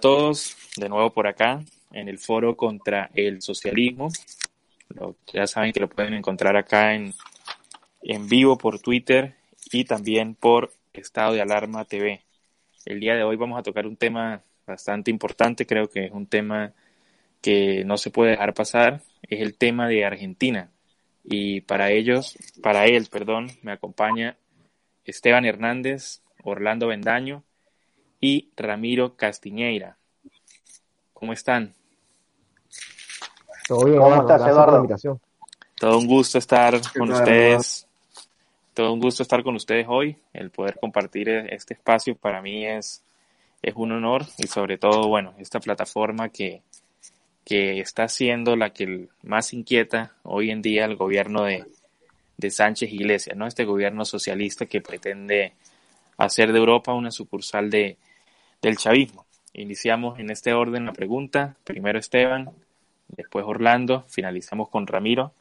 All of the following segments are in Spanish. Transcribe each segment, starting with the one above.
Todos, de nuevo por acá en el foro contra el socialismo. ya saben que lo pueden encontrar acá en, en vivo por Twitter y también por Estado de Alarma TV. El día de hoy vamos a tocar un tema bastante importante, creo que es un tema que no se puede dejar pasar, es el tema de Argentina. Y para ellos, para él, perdón, me acompaña Esteban Hernández, Orlando Bendaño y Ramiro Castiñeira. ¿Cómo están? Todo bien, ¿Cómo estás, Eduardo? Todo un gusto estar con ustedes. Todo un gusto estar con ustedes hoy. El poder compartir este espacio para mí es, es un honor y sobre todo, bueno, esta plataforma que, que está siendo la que más inquieta hoy en día el gobierno de, de Sánchez Iglesias, ¿no? Este gobierno socialista que pretende hacer de Europa una sucursal de, del chavismo. Iniciamos en este orden la pregunta. Primero Esteban, después Orlando, finalizamos con Ramiro.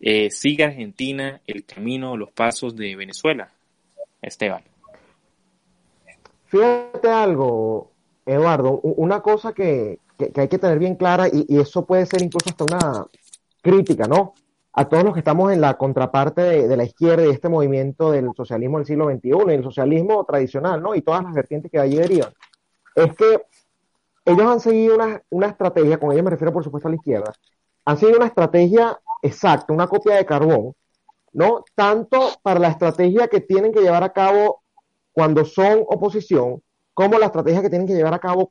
Eh, ¿Sigue Argentina el camino o los pasos de Venezuela? Esteban. Fíjate algo, Eduardo, una cosa que, hay que tener bien clara, y, eso puede ser incluso hasta una crítica, ¿no? A todos los que estamos en la contraparte de, la izquierda y este movimiento del socialismo del siglo XXI, y el socialismo tradicional, ¿no? Y todas las vertientes que allí derivan es que ellos han seguido una, una estrategia, con ellos me refiero por supuesto a la izquierda, han seguido una estrategia exacta, una copia de carbón, ¿no? Tanto para la estrategia que tienen que llevar a cabo cuando son oposición, como la estrategia que tienen que llevar a cabo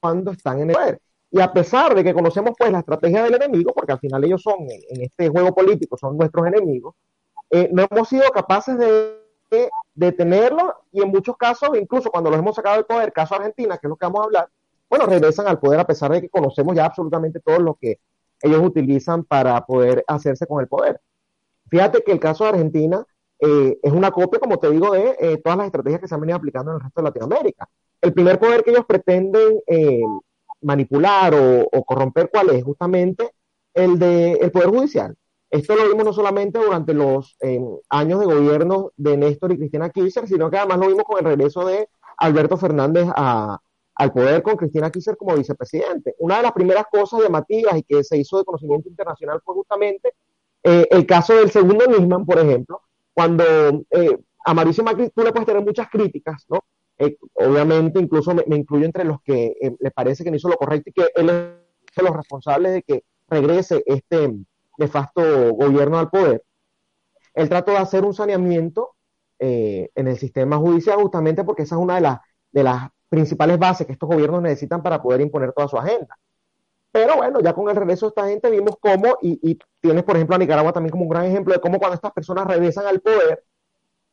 cuando están en el poder. Y a pesar de que conocemos pues la estrategia del enemigo, porque al final ellos son en, este juego político, son nuestros enemigos, eh, no hemos sido capaces de detenerlo y en muchos casos, incluso cuando los hemos sacado del poder, caso Argentina, que es lo que vamos a hablar, bueno, regresan al poder a pesar de que conocemos ya absolutamente todo lo que ellos utilizan para poder hacerse con el poder. Fíjate que el caso de Argentina eh, es una copia, como te digo, de eh, todas las estrategias que se han venido aplicando en el resto de Latinoamérica. El primer poder que ellos pretenden eh, manipular o, o, corromper, ¿cuál es? Justamente el de el poder judicial. Esto lo vimos no solamente durante los eh, años de gobierno de Néstor y Cristina Kirchner, sino que además lo vimos con el regreso de Alberto Fernández al poder con Cristina Kirchner como vicepresidente. Una de las primeras cosas llamativas y que se hizo de conocimiento internacional fue justamente eh, el caso del segundo Nisman, por ejemplo, cuando eh, a Mauricio Macri tú le puedes tener muchas críticas, ¿no? obviamente, incluso me, me, incluyo entre los que le parece que no hizo lo correcto y que él es de los responsables de que regrese este nefasto gobierno al poder, él trató de hacer un saneamiento eh, en el sistema judicial justamente porque esa es una de las, de las principales bases que estos gobiernos necesitan para poder imponer toda su agenda. Pero bueno, ya con el regreso de esta gente vimos cómo, y, tienes por ejemplo a Nicaragua también como un gran ejemplo de cómo cuando estas personas regresan al poder,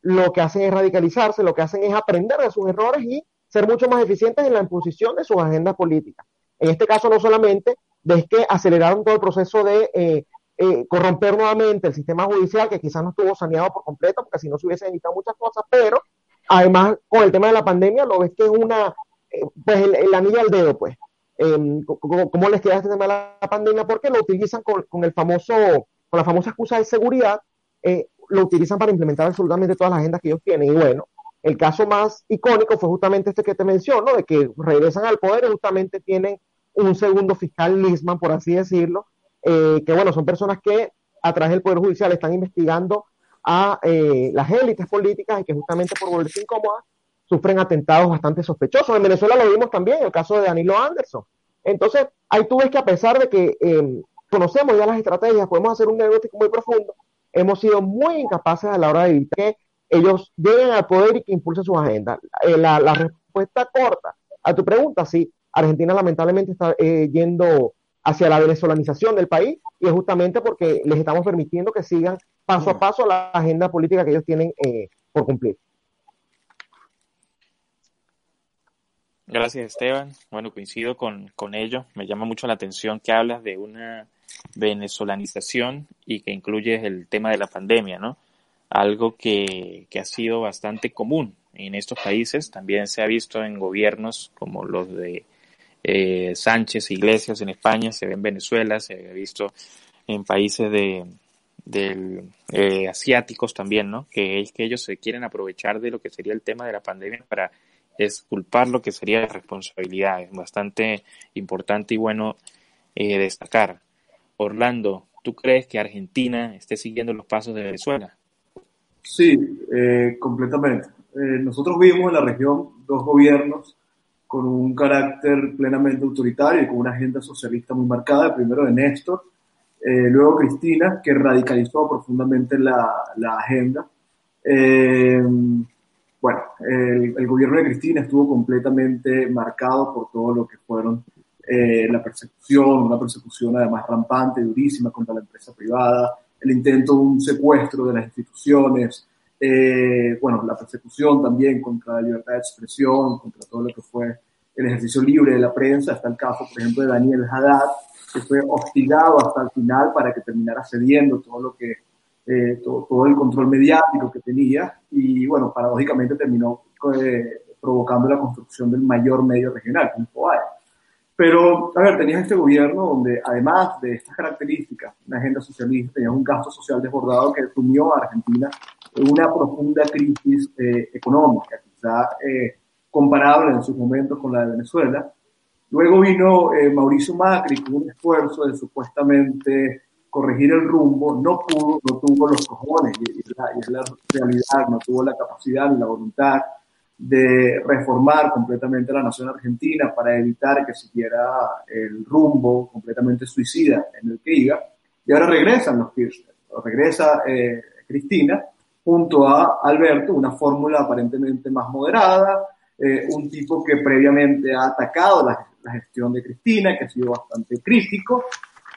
lo que hacen es radicalizarse, lo que hacen es aprender de sus errores y ser mucho más eficientes en la imposición de sus agendas políticas. En este caso, no solamente es que aceleraron todo el proceso de eh, eh, corromper nuevamente el sistema judicial, que quizás no estuvo saneado por completo, porque si no se hubiesen evitado muchas cosas, pero además con el tema de la pandemia lo ves que es una, eh, pues el, anillo al dedo, pues. Em, ¿Cómo les queda este tema de la pandemia? Porque lo utilizan con, con el famoso, con la famosa excusa de seguridad, lo utilizan para implementar absolutamente todas las agendas que ellos tienen. Y bueno, el caso más icónico fue justamente este que te menciono, de que regresan al poder y justamente tienen un segundo fiscal Lisman, por así decirlo, eh, que bueno, son personas que a través del Poder Judicial están investigando a eh, las élites políticas y que justamente por volverse incómodas sufren atentados bastante sospechosos. En Venezuela lo vimos también, el caso de Danilo Anderson. Entonces, ahí tú ves que a pesar de que em, conocemos ya las estrategias, podemos hacer un diagnóstico muy profundo, hemos sido muy incapaces a la hora de evitar que ellos lleguen al poder y que impulsen sus agendas. Eh, la, respuesta corta a tu pregunta, sí, Argentina lamentablemente está eh, yendo hacia la venezolanización del país y es justamente porque les estamos permitiendo que sigan paso a paso la agenda política que ellos tienen eh, por cumplir. Gracias, Esteban. Bueno, coincido con, con ello. Me llama mucho la atención que hablas de una venezolanización y que incluye el tema de la pandemia, ¿no? Algo que, que ha sido bastante común en estos países. También se ha visto en gobiernos como los de eh, Sánchez, Iglesias en España, se ve en Venezuela, se ha visto en países de, eh, asiáticos también, ¿no? Que es que ellos se quieren aprovechar de lo que sería el tema de la pandemia para esculpar lo que sería la responsabilidad. Es bastante importante y bueno eh, destacar. Orlando, ¿tú crees que Argentina esté siguiendo los pasos de Venezuela? Sí, completamente. nosotros vimos en la región dos gobiernos con un carácter plenamente autoritario y con una agenda socialista muy marcada, primero de Néstor, eh, luego Cristina, que radicalizó profundamente la, la agenda. Eh, bueno, el, gobierno de Cristina estuvo completamente marcado por todo lo que fueron eh, la persecución, una persecución además rampante, durísima contra la empresa privada, el intento de un secuestro de las instituciones, eh, bueno, la persecución también contra la libertad de expresión, contra todo lo que fue el ejercicio libre de la prensa. Está el caso, por ejemplo, de Daniel Haddad, que fue hostigado hasta el final para que terminara cediendo todo lo que, eh, todo, el control mediático que tenía y, bueno, paradójicamente terminó eh, provocando la construcción del mayor medio regional, Infobae. Pero, a ver, tenías este gobierno donde, además de estas características, una agenda socialista, tenías un gasto social desbordado que sumió a Argentina en una profunda crisis eh, económica, quizá eh, comparable en sus momentos con la de Venezuela. Luego vino eh, Mauricio Macri con un esfuerzo de supuestamente corregir el rumbo, no pudo, no tuvo los cojones, y es la, la realidad, no tuvo la capacidad ni la voluntad de reformar completamente la nación argentina para evitar que siguiera el rumbo completamente suicida en el que iba. Y ahora regresan los Kirchner, regresa eh, Cristina junto a Alberto, una fórmula aparentemente más moderada, eh, un tipo que previamente ha atacado la, gestión de Cristina, que ha sido bastante crítico,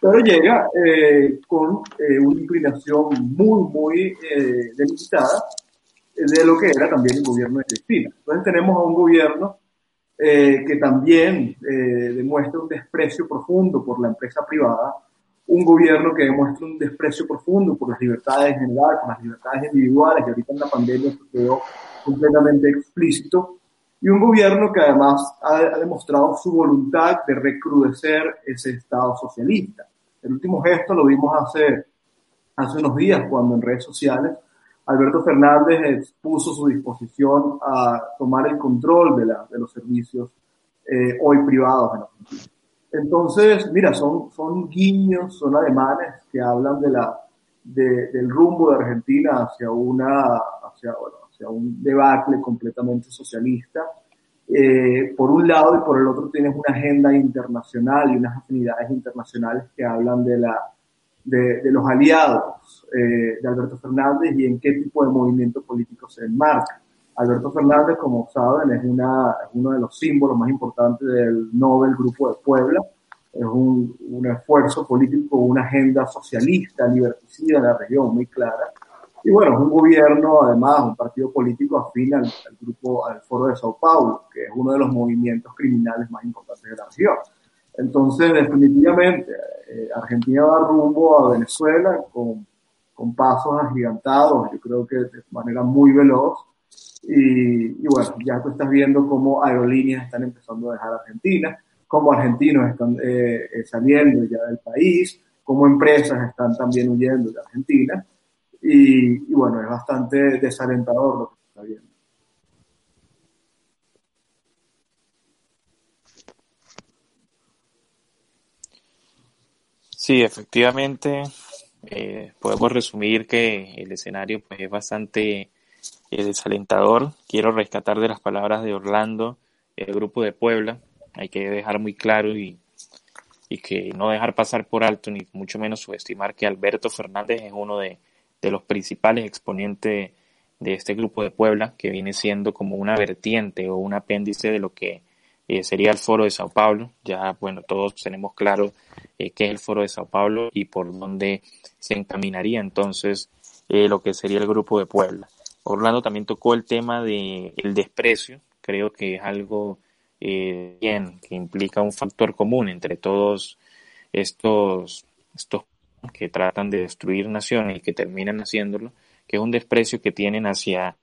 pero llega eh, con una inclinación muy, muy delimitada de lo que era también el gobierno de Cristina. Entonces tenemos a un gobierno eh, que también eh, demuestra un desprecio profundo por la empresa privada, un gobierno que demuestra un desprecio profundo por las libertades en general, por las libertades individuales, que ahorita en la pandemia se quedó completamente explícito, y un gobierno que además ha, ha demostrado su voluntad de recrudecer ese Estado socialista. El último gesto lo vimos hace, hace unos días cuando en redes sociales Alberto Fernández expuso su disposición a tomar el control de, la, de los servicios eh, hoy privados en Argentina. Entonces, mira, son, son guiños, son ademanes que hablan de la, de, del rumbo de Argentina hacia, una, hacia, bueno, hacia un debacle completamente socialista. Eh, por un lado y por el otro tienes una agenda internacional y unas afinidades internacionales que hablan de la de, los aliados eh, de Alberto Fernández y en qué tipo de movimiento político se enmarca. Alberto Fernández, como saben, es, una, uno de los símbolos más importantes del Nobel Grupo de Puebla. Es un, un esfuerzo político, una agenda socialista, liberticida en la región muy clara. Y bueno, es un gobierno, además, un partido político afín al, grupo, al Foro de Sao Paulo, que es uno de los movimientos criminales más importantes de la región. Entonces, definitivamente, eh, Argentina va rumbo a Venezuela con, con, pasos agigantados, yo creo que de manera muy veloz. Y, y, bueno, ya tú estás viendo cómo aerolíneas están empezando a dejar Argentina, cómo argentinos están eh, eh, saliendo ya del país, cómo empresas están también huyendo de Argentina. Y, y bueno, es bastante desalentador lo que está viendo. Sí, efectivamente, eh, podemos resumir que el escenario pues, es bastante eh, desalentador. Quiero rescatar de las palabras de Orlando, el grupo de Puebla. Hay que dejar muy claro y, y que no dejar pasar por alto, ni mucho menos subestimar que Alberto Fernández es uno de, de los principales exponentes de este grupo de Puebla, que viene siendo como una vertiente o un apéndice de lo que eh, sería el Foro de Sao Paulo. Ya, bueno, todos tenemos claro eh, qué es el Foro de Sao Paulo y por dónde se encaminaría entonces eh, lo que sería el Grupo de Puebla. Orlando también tocó el tema del el desprecio, creo que es algo bien, que implica un factor común entre todos estos, estos que tratan de destruir naciones y que terminan haciéndolo, que es un desprecio que tienen hacia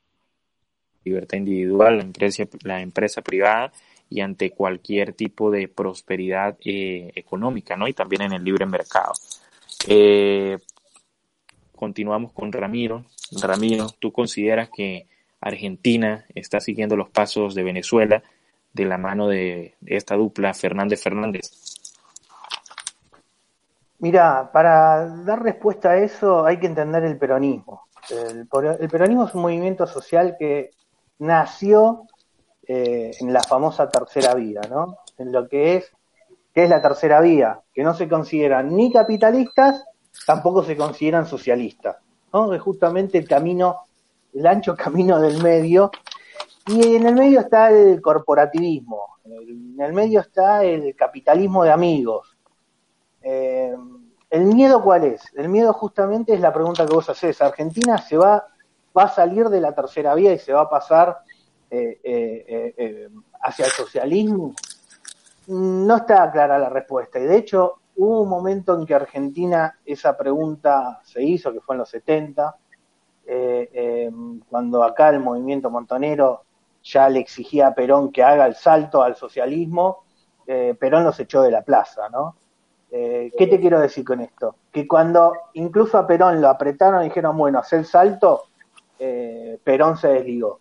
libertad individual, la empresa, la empresa privada y ante cualquier tipo de prosperidad eh, económica, ¿no? Y también en el libre mercado. Eh, continuamos con Ramiro. Ramiro, ¿tú consideras que Argentina está siguiendo los pasos de Venezuela de la mano de, esta dupla Fernández Fernández? Mira, para dar respuesta a eso hay que entender el peronismo. el, peronismo es un movimiento social que nació eh, en la famosa tercera vía, ¿no? En lo que es, ¿qué es la tercera vía? Que no se consideran ni capitalistas, tampoco se consideran socialistas, ¿no? Es justamente el camino, el ancho camino del medio, y en el medio está el corporativismo, en el medio está el capitalismo de amigos. Eh, ¿El miedo cuál es? El miedo justamente es la pregunta que vos haces. Argentina se va, va a salir de la tercera vía y se va a pasar eh, eh, eh, hacia el socialismo? No está clara la respuesta. Y de hecho, hubo un momento en que Argentina esa pregunta se hizo, que fue en los 70, cuando acá el movimiento montonero ya le exigía a Perón que haga el salto al socialismo, Perón los echó de la plaza, ¿no? ¿Qué te quiero decir con esto? Que cuando incluso a Perón lo apretaron y dijeron, bueno, hacer el salto, Perón se desligó.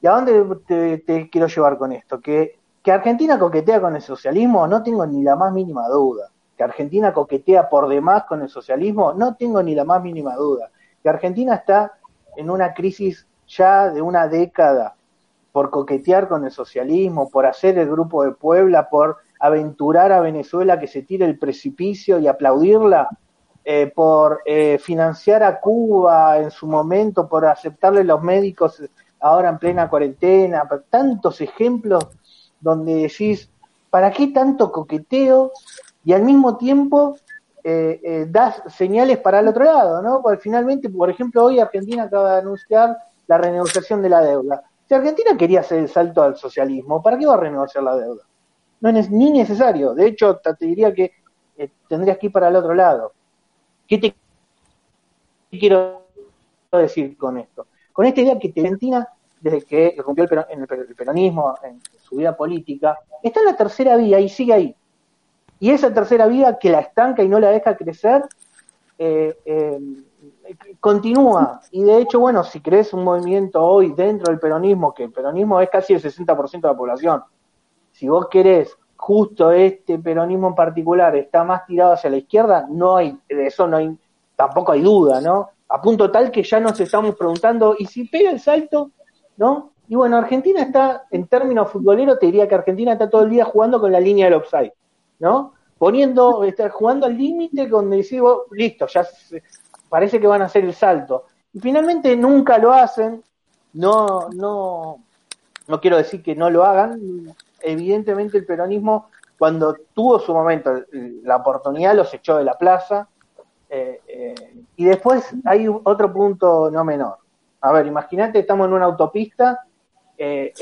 ¿Y a dónde te, quiero llevar con esto? Que, que Argentina coquetea con el socialismo, no tengo ni la más mínima duda. Que Argentina coquetea por demás con el socialismo, no tengo ni la más mínima duda. Que Argentina está en una crisis ya de una década por coquetear con el socialismo, por hacer el grupo de Puebla, por aventurar a Venezuela que se tire el precipicio y aplaudirla, eh, por eh, financiar a Cuba en su momento, por aceptarle los médicos ahora en plena cuarentena, tantos ejemplos donde decís, ¿para qué tanto coqueteo? Y al mismo tiempo eh, eh, das señales para el otro lado, ¿no? Porque finalmente, por ejemplo, hoy Argentina acaba de anunciar la renegociación de la deuda. Si Argentina quería hacer el salto al socialismo, ¿para qué va a renegociar la deuda? No es ni necesario. De hecho, te diría que eh, tendrías que ir para el otro lado. ¿Qué te quiero decir con esto? Con esta idea que Argentina desde que rompió el, peronismo, en su vida política, está en la tercera vía y sigue ahí. Y esa tercera vía que la estanca y no la deja crecer, eh, eh, continúa. Y de hecho, bueno, si crees un movimiento hoy dentro del peronismo, que el peronismo es casi el 60% de la población, si vos querés justo este peronismo en particular está más tirado hacia la izquierda, no hay, de eso no hay, tampoco hay duda, ¿no? A punto tal que ya nos estamos preguntando, ¿y si pega el salto? ¿no? Y bueno, Argentina está, en términos futboleros, te diría que Argentina está todo el día jugando con la línea del offside, ¿no? Poniendo, está jugando al límite donde decimos, listo, ya parece que van a hacer el salto. Y finalmente nunca lo hacen, no, no, no quiero decir que no lo hagan, evidentemente el peronismo, cuando tuvo su momento, la oportunidad los echó de la plaza, Eh, eh, y después hay otro punto no menor. A ver, imagínate, estamos en una autopista eh,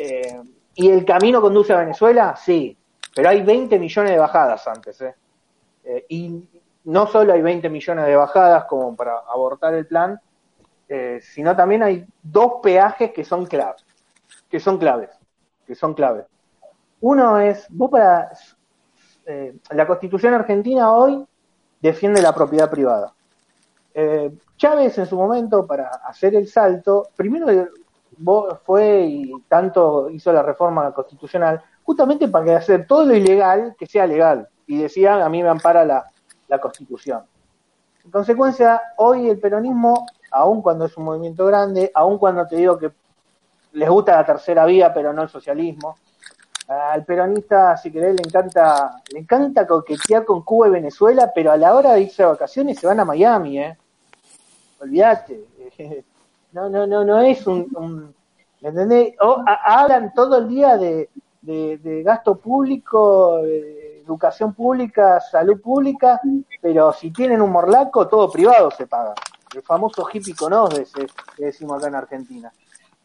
y el camino conduce a Venezuela, sí, pero hay 20 millones de bajadas antes. y no solo hay 20 millones de bajadas como para abortar el plan, sino también hay dos peajes que son claves, que son claves, que son claves. Uno es, vos para la constitución argentina hoy defiende la propiedad privada. Eh, Chávez en su momento, para hacer el salto, primero fue y tanto hizo la reforma constitucional, justamente para hacer todo lo ilegal que sea legal. Y decía, a mí me ampara la, la constitución. En consecuencia, hoy el peronismo, aun cuando es un movimiento grande, aun cuando te digo que les gusta la tercera vía, pero no el socialismo, al peronista, si querés, le encanta, le encanta coquetear con Cuba y Venezuela, pero a la hora de irse a vacaciones se van a Miami, ¿eh? Olvídate. No, no, no, no es un, ¿me entendés? hablan todo el día de, de, gasto público, educación pública, salud pública, pero si tienen un morlaco, todo privado se paga. El famoso hippie conoce, que decimos acá en Argentina.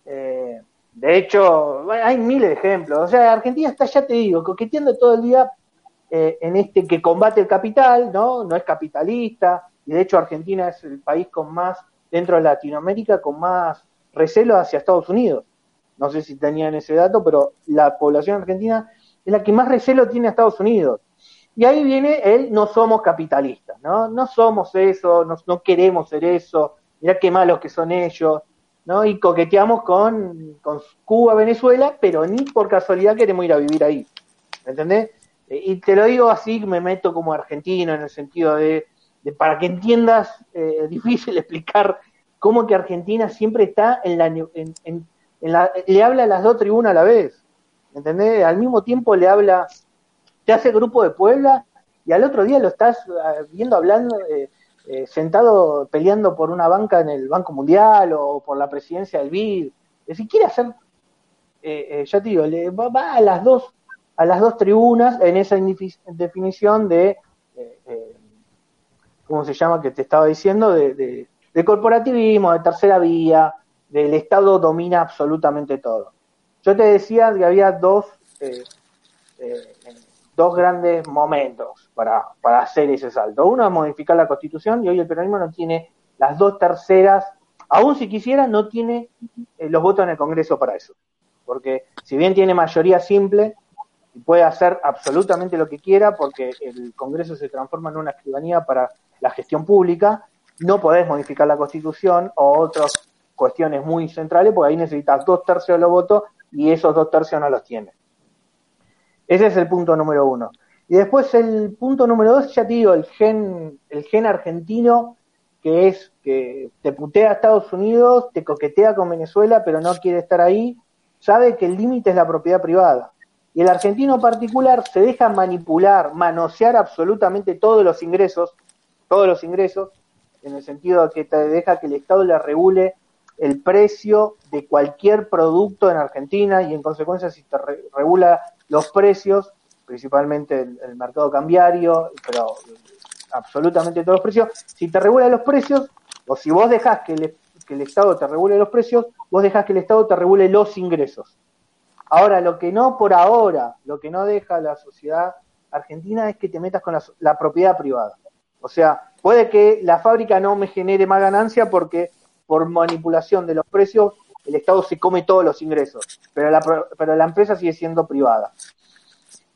Eh, de hecho, hay miles de ejemplos. O sea, Argentina está, ya te digo, coqueteando todo el día eh, en este que combate el capital, ¿no? No es capitalista. Y de hecho, Argentina es el país con más, dentro de Latinoamérica, con más recelo hacia Estados Unidos. No sé si tenían ese dato, pero la población argentina es la que más recelo tiene a Estados Unidos. Y ahí viene el no somos capitalistas, ¿no? No somos eso, no, no queremos ser eso, mirá qué malos que son ellos. ¿no? Y coqueteamos con, Cuba, Venezuela, pero ni por casualidad queremos ir a vivir ahí. ¿Me entendés? Y te lo digo así, me meto como argentino en el sentido de, para que entiendas, eh, es difícil explicar cómo que Argentina siempre está en la, en, la, le habla a las dos tribunas a la vez. ¿Me ¿Entendés? Al mismo tiempo le habla, te hace grupo de Puebla y al otro día lo estás eh, viendo hablando, eh, eh, sentado peleando por una banca en el Banco Mundial o por la presidencia del BID. Si quiere hacer, eh, eh, ya te digo, le, va, a las dos a las dos tribunas en esa definición de, ¿cómo se llama? Que te estaba diciendo, de, de, corporativismo, de tercera vía, del Estado domina absolutamente todo. Yo te decía que había dos dos grandes momentos para, para hacer ese salto. Uno es modificar la constitución y hoy el peronismo no tiene las dos terceras, aún si quisiera, no tiene eh, los votos en el Congreso para eso. Porque si bien tiene mayoría simple, y puede hacer absolutamente lo que quiera porque el Congreso se transforma en una escribanía para la gestión pública, no podés modificar la Constitución o otras cuestiones muy centrales porque ahí necesitas dos tercios de los votos y esos dos tercios no los tiene. Ese es el punto número uno. Y después el punto número dos, ya te digo, el gen, el gen argentino, que es que te putea a Estados Unidos, te coquetea con Venezuela, pero no quiere estar ahí, sabe que el límite es la propiedad privada. Y el argentino particular se deja manipular, manosear absolutamente todos los ingresos, todos los ingresos, en el sentido de que te deja que el Estado le regule el precio de cualquier producto en Argentina y en consecuencia si te regula los precios, principalmente el, mercado cambiario, pero absolutamente todos los precios, si te regula los precios o si vos dejás que, que el Estado te regule los precios, vos dejás que el Estado te regule los ingresos. Ahora, lo que no por ahora, lo que no deja la sociedad argentina es que te metas con la, la propiedad privada. O sea, puede que la fábrica no me genere más ganancia porque por manipulación de los precios, el Estado se come todos los ingresos, pero la, pero la empresa sigue siendo privada.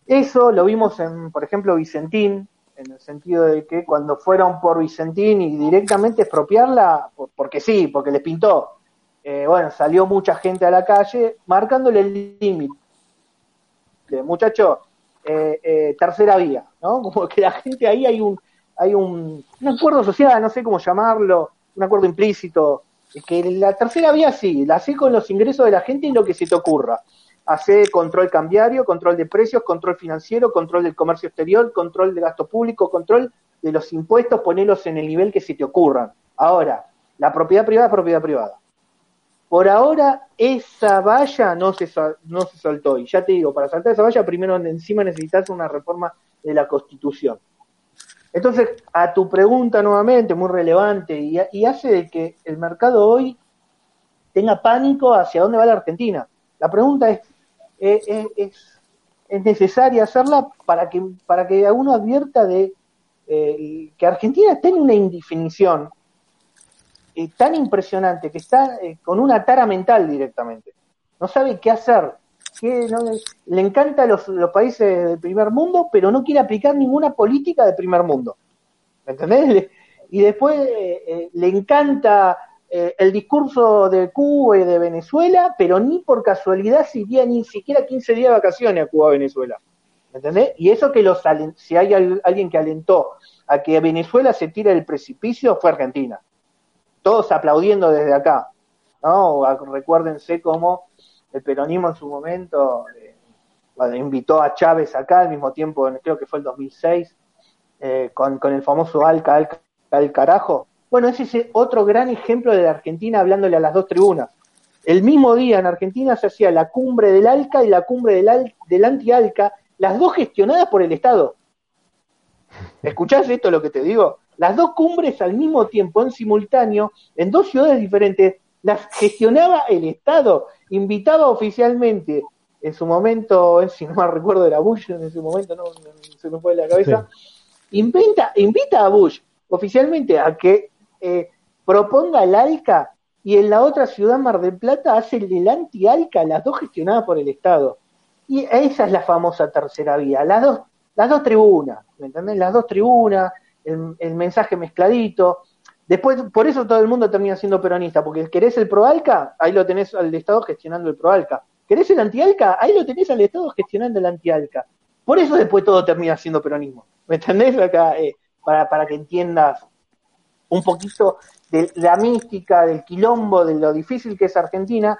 Eso lo vimos en, por ejemplo, Vicentín, en el sentido de que cuando fueron por Vicentín y directamente expropiarla, porque sí, porque les pintó, eh, bueno, salió mucha gente a la calle marcándole el límite. Muchacho, eh, eh, tercera vía, ¿no? Como que la gente ahí hay un, hay un, un acuerdo social, no sé cómo llamarlo, un acuerdo implícito. Es que la tercera vía sí, la hace con los ingresos de la gente y lo que se te ocurra. Hace control cambiario, control de precios, control financiero, control del comercio exterior, control de gasto público, control de los impuestos, ponerlos en el nivel que se te ocurran. Ahora, la propiedad privada es propiedad privada. Por ahora, esa valla no se, no se saltó. Y ya te digo, para saltar esa valla, primero encima necesitas una reforma de la Constitución. Entonces, a tu pregunta nuevamente, muy relevante, y, hace de que el mercado hoy tenga pánico hacia dónde va la Argentina. La pregunta es, es, necesaria hacerla para que, para que uno advierta de eh, que Argentina tiene una indefinición eh, tan impresionante que está eh, con una tara mental directamente. No sabe qué hacer. Le encanta los, los países del primer mundo, pero no quiere aplicar ninguna política del primer mundo. ¿Me entendés? Y después le encanta el discurso de Cuba y de Venezuela, pero ni por casualidad si iría ni siquiera 15 días de vacaciones a Cuba Venezuela. ¿Me entendés? Y eso que los si hay alguien que alentó a que Venezuela se tire del precipicio fue Argentina. Todos aplaudiendo desde acá. ¿no? Recuérdense cómo el peronismo en su momento eh, invitó a Chávez acá al mismo tiempo, creo que fue el 2006, eh, con, el famoso Alca, Alca, al carajo. Bueno, ese es otro gran ejemplo de la Argentina hablándole a las dos tribunas. El mismo día en Argentina se hacía la cumbre del Alca y la cumbre del, del anti-Alca, las dos gestionadas por el Estado. ¿Escuchás esto lo que te digo? Las dos cumbres al mismo tiempo, en simultáneo, en dos ciudades diferentes, las gestionaba el Estado, invitaba oficialmente, en su momento, si no mal recuerdo era Bush, en ese momento no, se me fue de la cabeza, invita, invita a Bush oficialmente a que eh, proponga el ALCA y en la otra ciudad, Mar del Plata, hace el anti-ALCA, las dos gestionadas por el Estado. Y esa es la famosa tercera vía, las dos, las dos tribunas, ¿me entendés? Las dos tribunas, el, mensaje mezcladito. Después, por eso todo el mundo termina siendo peronista, porque querés el ProAlca, ahí lo tenés al Estado gestionando el ProAlca. ¿Querés el anti-ALCA? Ahí lo tenés al Estado gestionando el anti-ALCA. Por eso después todo termina siendo peronismo. ¿Me entendés? Acá, eh, para, para que entiendas un poquito de la mística, del quilombo, de lo difícil que es Argentina,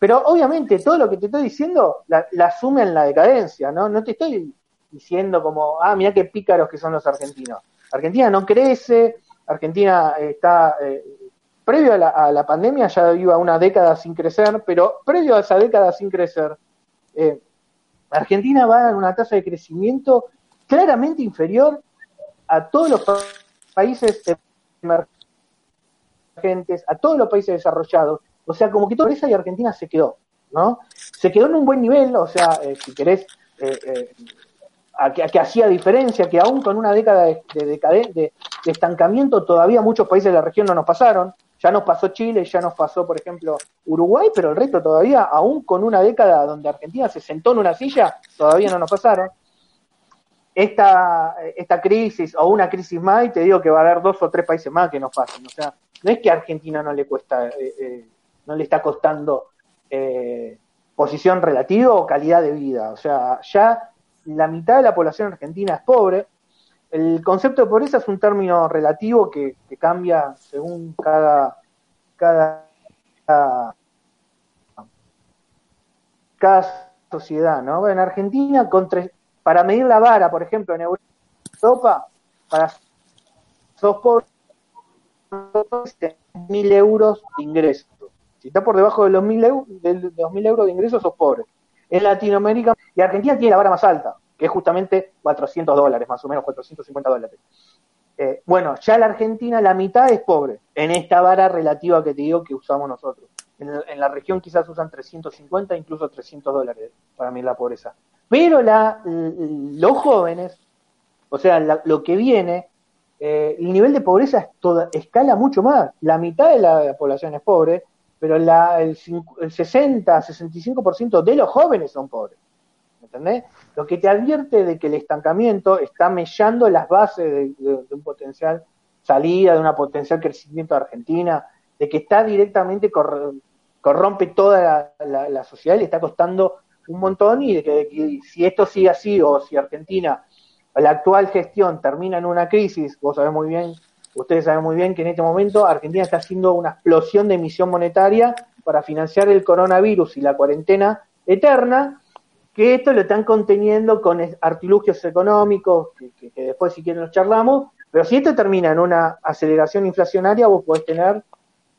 pero obviamente todo lo que te estoy diciendo la, asume en la decadencia, ¿no? No te estoy diciendo como, ah, mira qué pícaros que son los argentinos. Argentina no crece, Argentina está, eh, previo a la, pandemia ya iba una década sin crecer, pero previo a esa década sin crecer, eh, Argentina va en una tasa de crecimiento claramente inferior a todos los países emergentes, a todos los países desarrollados, o sea, como que toda esa y Argentina se quedó, ¿no? Se quedó en un buen nivel, o sea, eh, si querés, eh, eh, a, que, hacía diferencia, que aún con una década de, de, estancamiento, todavía muchos países de la región no nos pasaron. Ya nos pasó Chile, ya nos pasó, por ejemplo, Uruguay, pero el resto todavía, aún con una década donde Argentina se sentó en una silla, todavía no nos pasaron. Esta, esta crisis o una crisis más, y te digo que va a haber dos o tres países más que nos pasen. O sea, no es que a Argentina no le cuesta no le está costando eh, posición relativa o calidad de vida. O sea, ya la mitad de la población argentina es pobre. El concepto de pobreza es un término relativo que, cambia según cada, cada, cada, sociedad, ¿no? En Argentina, para medir la vara, por ejemplo, en Europa, para sos pobre, mil euros de ingresos. Si está por debajo de los mil euros, de los mil euros de ingresos, sos pobre. En Latinoamérica, y Argentina tiene la vara más alta, que es justamente 400 dólares, más o menos 450 dólares. Eh, bueno, ya la Argentina, la mitad es pobre, en esta vara relativa que te digo que usamos nosotros. En, la región quizás usan 350, incluso 300 dólares para mí la pobreza. Pero la, los jóvenes, o sea, lo que viene, eh, el nivel de pobreza es toda, escala mucho más. La mitad de la población es pobre pero la, el, el 60, 65% de los jóvenes son pobres. ¿Entendés? Lo que te advierte de que el estancamiento está mellando las bases de, un potencial salida, de una potencial crecimiento de Argentina, de que está directamente corrompe toda la, sociedad y le está costando un montón y de que, si esto sigue así o si Argentina, la actual gestión termina en una crisis, vos sabés muy bien Ustedes saben muy bien que en este momento Argentina está haciendo una explosión de emisión monetaria para financiar el coronavirus y la cuarentena eterna, que esto lo están conteniendo con artilugios económicos, que, después si quieren los charlamos, pero si esto termina en una aceleración inflacionaria, vos podés tener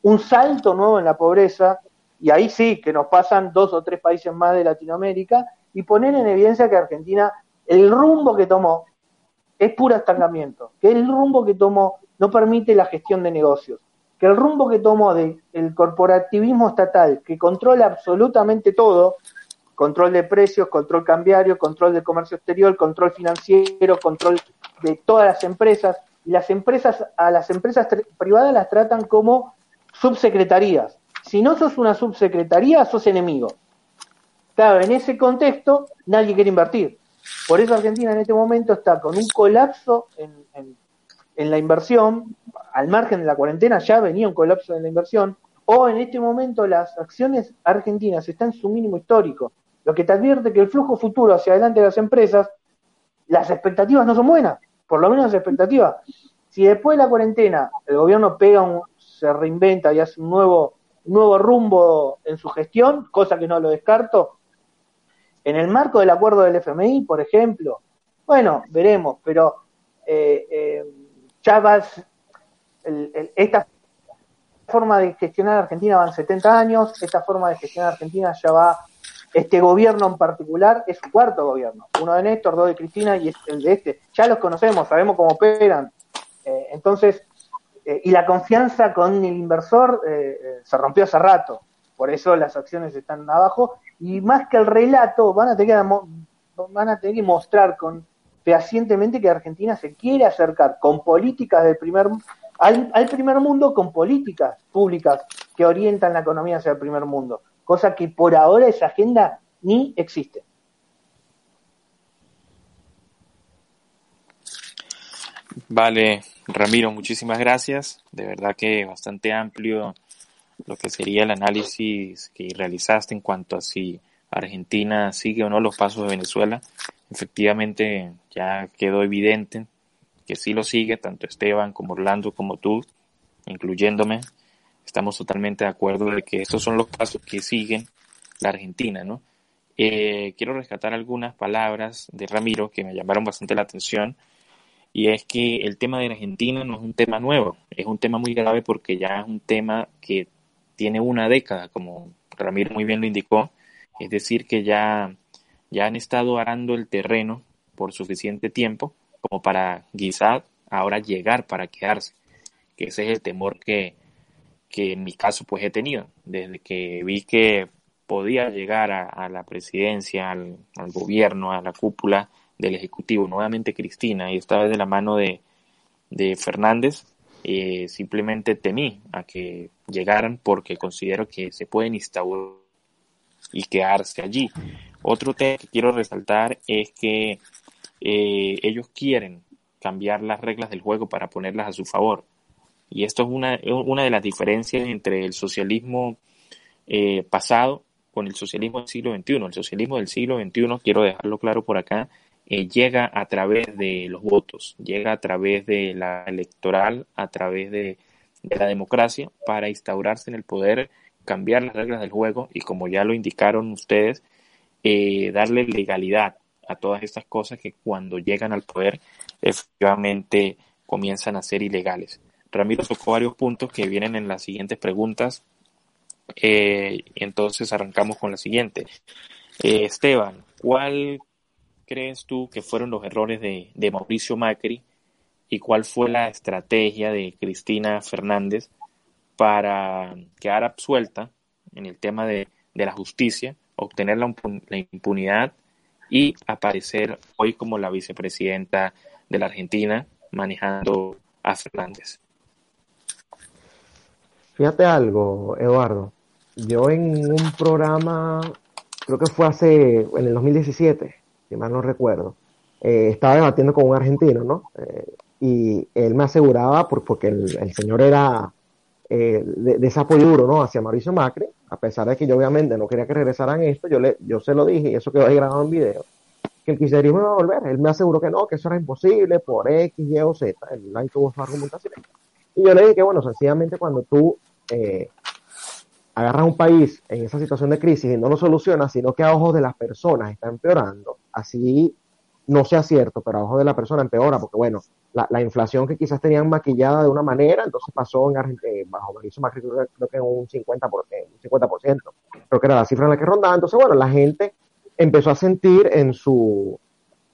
un salto nuevo en la pobreza, y ahí sí que nos pasan dos o tres países más de Latinoamérica, y poner en evidencia que Argentina, el rumbo que tomó, es puro estancamiento, que el rumbo que tomó no permite la gestión de negocios, que el rumbo que tomó del corporativismo estatal, que controla absolutamente todo, control de precios, control cambiario, control de comercio exterior, control financiero, control de todas las empresas, y las empresas, a las empresas privadas las tratan como subsecretarías. Si no sos una subsecretaría, sos enemigo. Claro, en ese contexto nadie quiere invertir. Por eso Argentina en este momento está con un colapso en, en la inversión, al margen de la cuarentena ya venía un colapso en la inversión, o en este momento las acciones argentinas están en su mínimo histórico, lo que te advierte que el flujo futuro hacia adelante de las empresas, las expectativas no son buenas, por lo menos las expectativas. Si después de la cuarentena el gobierno pega un, se reinventa y hace un nuevo, nuevo rumbo en su gestión, cosa que no lo descarto, en el marco del acuerdo del FMI, por ejemplo, bueno, veremos, pero eh, eh, ya vas, esta forma de gestionar Argentina van 70 años, esta forma de gestionar Argentina ya va, este gobierno en particular es su cuarto gobierno, uno de Néstor, dos de Cristina y el de este, ya los conocemos, sabemos cómo operan, eh, entonces, eh, y la confianza con el inversor eh, se rompió hace rato, por eso las acciones están abajo, y más que el relato, van a tener van a tener que mostrar con fehacientemente que Argentina se quiere acercar con políticas del primer al, primer mundo, con políticas públicas que orientan la economía hacia el primer mundo, cosa que por ahora esa agenda ni existe. Vale, Ramiro, muchísimas gracias. De verdad que bastante amplio lo que sería el análisis que realizaste en cuanto a si Argentina sigue o no los pasos de Venezuela efectivamente ya quedó evidente que sí lo sigue, tanto Esteban como Orlando como tú, incluyéndome. Estamos totalmente de acuerdo de que estos son los pasos que siguen la Argentina, ¿no? Eh, quiero rescatar algunas palabras de Ramiro que me llamaron bastante la atención y es que el tema de la Argentina no es un tema nuevo, es un tema muy grave porque ya es un tema que tiene una década, como Ramiro muy bien lo indicó, es decir, que ya ya han estado arando el terreno por suficiente tiempo como para quizá ahora llegar para quedarse, que ese es el temor que, en mi caso pues he tenido, desde que vi que podía llegar a, la presidencia, al, gobierno, a la cúpula del Ejecutivo, nuevamente Cristina, y esta vez de la mano de, Fernández, eh, simplemente temí a que llegaran porque considero que se pueden instaurar y quedarse allí. Otro tema que quiero resaltar es que eh, ellos quieren cambiar las reglas del juego para ponerlas a su favor. Y esto es una, una de las diferencias entre el socialismo eh, pasado con el socialismo del siglo XXI. El socialismo del siglo XXI, quiero dejarlo claro por acá, eh, llega a través de los votos, llega a través de la electoral, a través de, de la democracia, para instaurarse en el poder, cambiar las reglas del juego y como ya lo indicaron ustedes, eh, darle legalidad a todas estas cosas que cuando llegan al poder efectivamente comienzan a ser ilegales. Ramiro tocó varios puntos que vienen en las siguientes preguntas. Eh, entonces arrancamos con la siguiente. Eh, Esteban, ¿cuál crees tú que fueron los errores de, de, Mauricio Macri y cuál fue la estrategia de Cristina Fernández para quedar absuelta en el tema de, de la justicia obtener la, impunidad y aparecer hoy como la vicepresidenta de la Argentina manejando a Fernández. Fíjate algo, Eduardo. Yo en un programa, creo que fue hace, en el 2017, si mal no recuerdo, eh, estaba debatiendo con un argentino, ¿no? Eh, y él me aseguraba, porque el, señor era eh, de, de, ese apoyo duro, ¿no? Hacia Mauricio Macri, a pesar de que yo obviamente no quería que regresaran esto, yo, le, yo se lo dije y eso quedó ahí grabado en video, que el kirchnerismo iba a volver. Él me aseguró que no, que eso era imposible por X, Y o Z. Él ahí tuvo su argumentación. Y yo le dije que, bueno, sencillamente cuando tú eh, agarras un país en esa situación de crisis y no lo solucionas, sino que a ojos de las personas está empeorando, así no sea cierto, pero a ojos de la persona empeora, porque bueno, la, inflación que quizás tenían maquillada de una manera, entonces pasó en Argentina, eh, bajo Mauricio Macri, creo, que un 50%, eh, un 50%, creo que era la cifra en la que rondaba. Entonces, bueno, la gente empezó a sentir en su,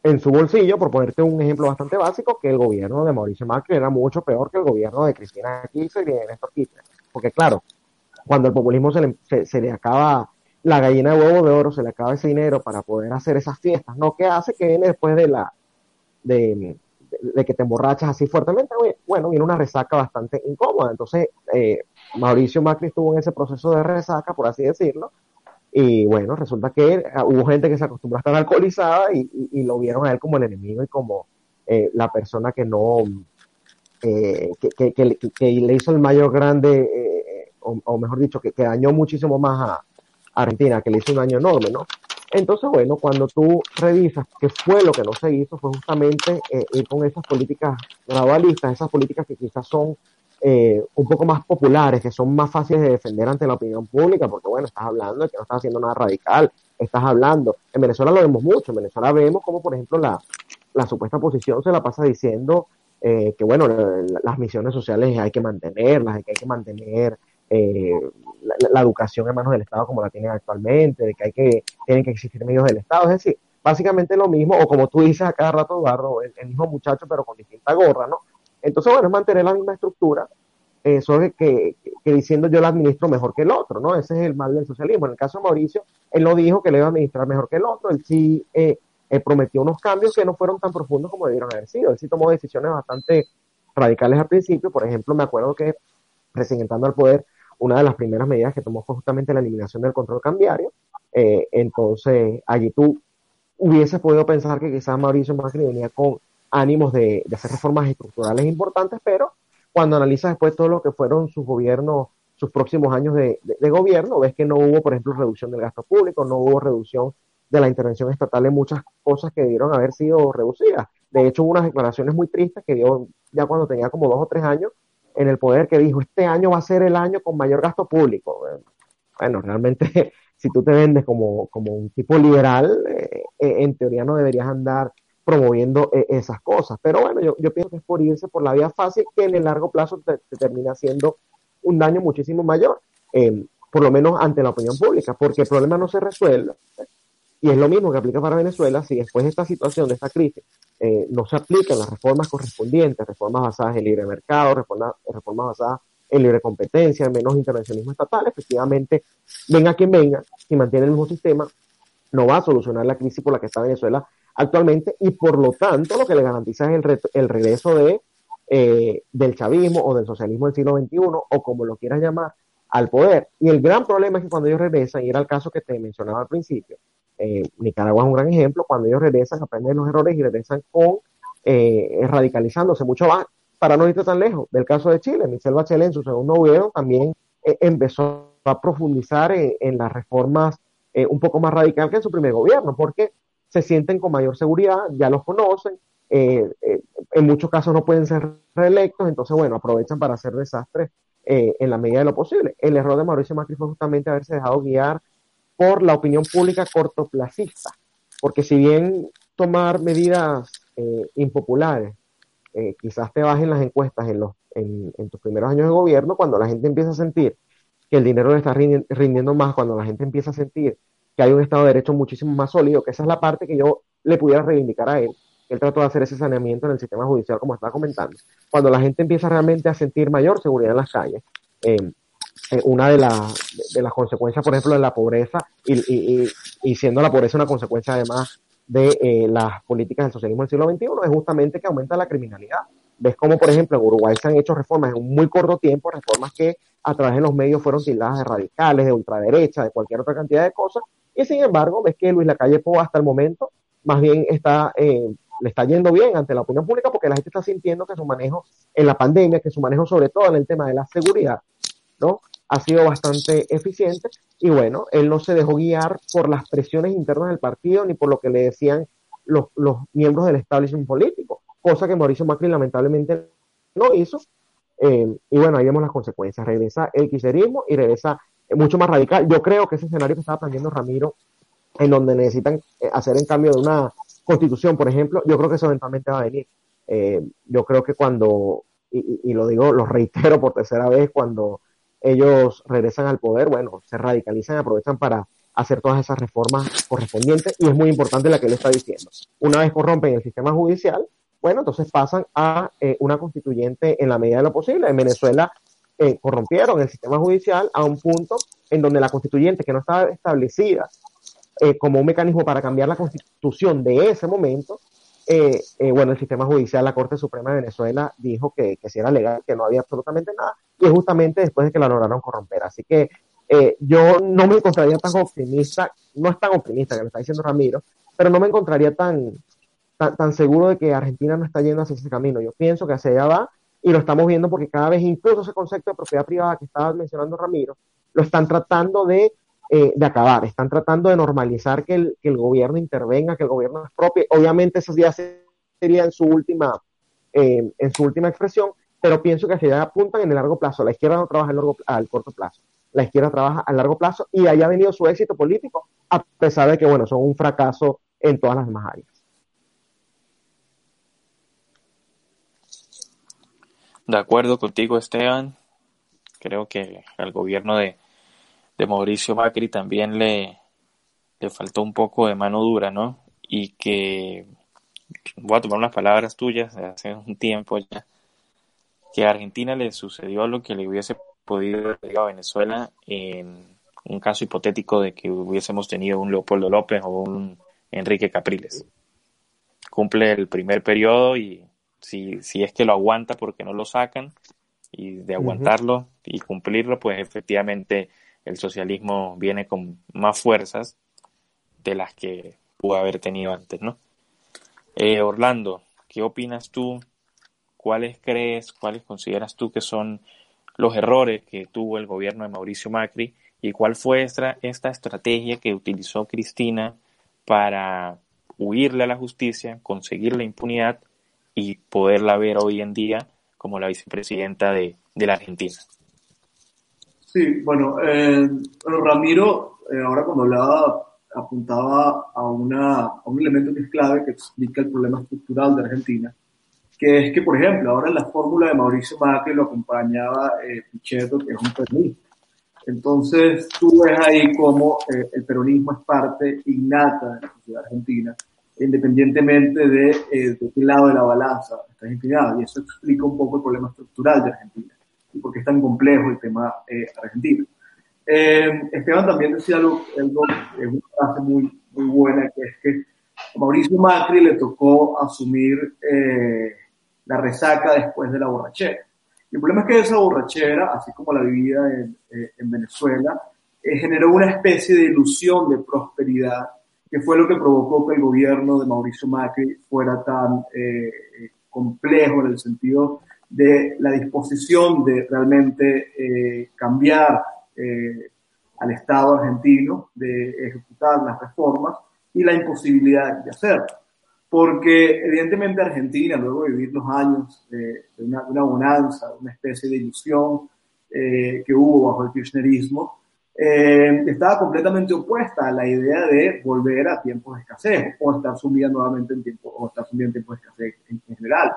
en su bolsillo, por ponerte un ejemplo bastante básico, que el gobierno de Mauricio Macri era mucho peor que el gobierno de Cristina Kirchner y de Néstor Kirchner. Porque claro, cuando el populismo se le, se, le acaba la gallina de huevo de oro, se le acaba ese dinero para poder hacer esas fiestas, ¿no? ¿Qué hace que viene después de la, de, de, que te emborrachas así fuertemente? Bueno, viene una resaca bastante incómoda. Entonces, eh, Mauricio Macri estuvo en ese proceso de resaca, por así decirlo, y bueno, resulta que hubo gente que se acostumbró a estar alcoholizada y, lo vieron a él como el enemigo y como eh, la persona que no, eh, que, que, le hizo el mayor grande, eh, o, mejor dicho, que, dañó muchísimo más a, Argentina, que le hizo un daño enorme, ¿no? Entonces, bueno, cuando tú revisas qué fue lo que no se hizo, fue justamente ir con esas políticas gradualistas, esas políticas que quizás son eh, un poco más populares, que son más fáciles de defender ante la opinión pública, porque bueno, estás hablando de que no estás haciendo nada radical, estás hablando, en Venezuela lo vemos mucho, en Venezuela vemos como por ejemplo la, la supuesta oposición se la pasa diciendo eh, que bueno, las misiones sociales hay que mantenerlas, hay que mantener eh, la, educación en manos del Estado como la tienen actualmente, de que hay que, tienen que existir medios del Estado, es decir, básicamente lo mismo, o como tú dices a cada rato, Eduardo, el mismo muchacho pero con distinta gorra, ¿no? Entonces, bueno, es mantener la misma estructura, eso es que, diciendo yo la administro mejor que el otro, ¿no? Ese es el mal del socialismo. En el caso de Mauricio, él no dijo que le iba a administrar mejor que el otro, él sí eh, eh, prometió unos cambios que no fueron tan profundos como debieron haber sido. Él sí tomó decisiones bastante radicales al principio, por ejemplo, me acuerdo que presentando al poder, una de las primeras medidas que tomó fue justamente la eliminación del control cambiario. Eh, entonces, allí tú hubieses podido pensar que quizás Mauricio Macri venía con ánimos de, hacer reformas estructurales importantes, pero cuando analizas después todo lo que fueron sus gobiernos, sus próximos años de, gobierno, ves que no hubo, por ejemplo, reducción del gasto público, no hubo reducción de la intervención estatal en muchas cosas que debieron haber sido reducidas. De hecho, hubo unas declaraciones muy tristes que dio ya cuando tenía como dos o tres años en el poder, que dijo, este año va a ser el año con mayor gasto público. Bueno, realmente, si tú te vendes como, como un tipo liberal, eh, eh, en teoría no deberías andar promoviendo eh, esas cosas. Pero bueno, yo, yo, pienso que es por irse por la vía fácil que en el largo plazo te, termina siendo un daño muchísimo mayor, eh, por lo menos ante la opinión pública, porque el problema no se resuelve. Y es lo mismo que aplica para Venezuela si después de esta situación, de esta crisis, eh, no se aplican las reformas correspondientes, reformas basadas en libre mercado, reformas, basadas en libre competencia, en menos intervencionismo estatal, efectivamente, venga quien venga, si mantiene el mismo sistema, no va a solucionar la crisis por la que está Venezuela actualmente y por lo tanto lo que le garantiza es el, el regreso de, eh, del chavismo o del socialismo del siglo XXI o como lo quieras llamar al poder. Y el gran problema es que cuando ellos regresan, y era el caso que te mencionaba al principio, eh, Nicaragua es un gran ejemplo, cuando ellos regresan, aprenden los errores y regresan con eh, radicalizándose mucho más, para no irte tan lejos, del caso de Chile, Michelle Bachelet en su segundo gobierno también empezó a profundizar en, las reformas un poco más radicales que en su primer gobierno, porque se sienten con mayor seguridad, ya los conocen, eh, eh, en muchos casos no pueden ser reelectos, entonces, bueno, aprovechan para hacer desastres eh, en la medida de lo posible. El error de Mauricio Macri fue justamente haberse dejado guiar por la opinión pública cortoplacista, porque si bien tomar medidas impopulares quizás te bajen las encuestas en, los, en, tus primeros años de gobierno, cuando la gente empieza a sentir que el dinero le está rindiendo más, cuando la gente empieza a sentir que hay un Estado de Derecho muchísimo más sólido, que esa es la parte que yo le pudiera reivindicar a él. Él trató de hacer ese saneamiento en el sistema judicial, como estaba comentando. Cuando la gente empieza realmente a sentir mayor seguridad en las calles, eh, eh, una de, de, las consecuencias, por ejemplo, de la pobreza, y, siendo la pobreza una consecuencia además de eh, las políticas del socialismo del siglo XXI, es justamente que aumenta la criminalidad. Ves como, por ejemplo, en Uruguay se han hecho reformas en un muy corto tiempo, reformas que a través de los medios fueron tildadas de radicales, de ultraderecha, de cualquier otra cantidad de cosas, y sin embargo, ves que Luis Lacalle Po hasta el momento más bien está, eh, le está yendo bien ante la opinión pública porque la gente está sintiendo que su manejo en la pandemia, que su manejo sobre todo en el tema de la seguridad, ¿no? Ha sido bastante eficiente y bueno, él no se dejó guiar por las presiones internas del partido ni por lo que le decían los, los miembros del establishment político, cosa que Mauricio Macri lamentablemente no hizo. Eh, y bueno, ahí vemos las consecuencias. Regresa el quiserismo y regresa mucho más radical. Yo creo que ese escenario que estaba planteando Ramiro, en donde necesitan eh, hacer en cambio de una constitución, por ejemplo, yo creo que eso eventualmente va a venir. Eh, yo creo que cuando, y, lo digo, lo reitero por tercera vez, cuando ellos regresan al poder, bueno, se radicalizan aprovechan para hacer todas esas reformas correspondientes y es muy importante la que él está diciendo. Una vez corrompen el sistema judicial, bueno, entonces pasan a eh, una constituyente en la medida de lo posible. En Venezuela eh, corrompieron el sistema judicial a un punto en donde la constituyente, que no estaba establecida eh, como un mecanismo para cambiar la constitución de ese momento, bueno, el sistema judicial, la Corte Suprema de Venezuela dijo que, que si era legal, que no había absolutamente nada, y es justamente después de que la lograron corromper. Así que yo no me encontraría tan optimista, no es tan optimista que me está diciendo Ramiro, pero no me encontraría tan, tan, seguro de que Argentina no está yendo hacia ese camino. Yo pienso que hacia allá va y lo estamos viendo porque cada vez incluso ese concepto de propiedad privada que estaba mencionando Ramiro, lo están tratando de, eh, de acabar, están tratando de normalizar que el, que el, gobierno intervenga, que el gobierno es propio. Obviamente eso ya sería en su última, eh, en su última expresión, pero pienso que hacia allá apuntan en el largo plazo. La izquierda no trabaja largo, al corto plazo. La izquierda trabaja a largo plazo y ahí ha venido su éxito político, a pesar de que, bueno, son un fracaso en todas las demás áreas. De acuerdo contigo, Esteban. Creo que al gobierno de, Mauricio Macri también le, le faltó un poco de mano dura, ¿no? Y que, voy a tomar unas palabras tuyas de hace un tiempo ya, que a Argentina le sucedió lo que le hubiese podido a Venezuela en un caso hipotético de que hubiésemos tenido un Leopoldo López o un Enrique Capriles. Cumple el primer periodo y si, si es que lo aguanta porque no lo sacan, y de aguantarlo y cumplirlo, pues efectivamente el socialismo viene con más fuerzas de las que pudo haber tenido antes, ¿no? Eh, Orlando, ¿qué opinas tú? ¿Cuáles crees, cuáles consideras tú que son los errores que tuvo el gobierno de Mauricio Macri y cuál fue esta, esta estrategia que utilizó Cristina para huirle a la justicia, conseguir la impunidad y poderla ver hoy en día como la vicepresidenta de, la Argentina. Sí, bueno, eh, Ramiro, eh, ahora cuando hablaba, apuntaba a, una, un elemento que es clave que explica el problema estructural de Argentina, que es que, por ejemplo, ahora en la fórmula de Mauricio Macri lo acompañaba eh, Pichetto, que es un peronista. Entonces, tú ves ahí cómo eh, el peronismo es parte innata de argentina independientemente de, eh, de qué lado de la balanza está inclinada. Y eso explica un poco el problema estructural de Argentina y por qué es tan complejo el tema eh, argentino. Eh, Esteban también decía algo, algo es una frase muy, muy buena, que es que a Mauricio Macri le tocó asumir eh, la resaca después de la borrachera. Y el problema es que esa borrachera, así como la vivida en, eh, en Venezuela, eh, generó una especie de ilusión de prosperidad que fue lo que provocó que el gobierno de Mauricio Macri fuera tan eh, complejo en el sentido de la disposición de realmente eh, cambiar eh, al Estado argentino, de ejecutar las reformas y la imposibilidad de hacerlo. Porque evidentemente Argentina, luego de vivir los años de, una, una, bonanza, una especie de ilusión que hubo bajo el kirchnerismo, eh, estaba completamente opuesta a la idea de volver a tiempos de escasez o estar sumida nuevamente en tiempo o estar sumida en tiempos de escasez en, general.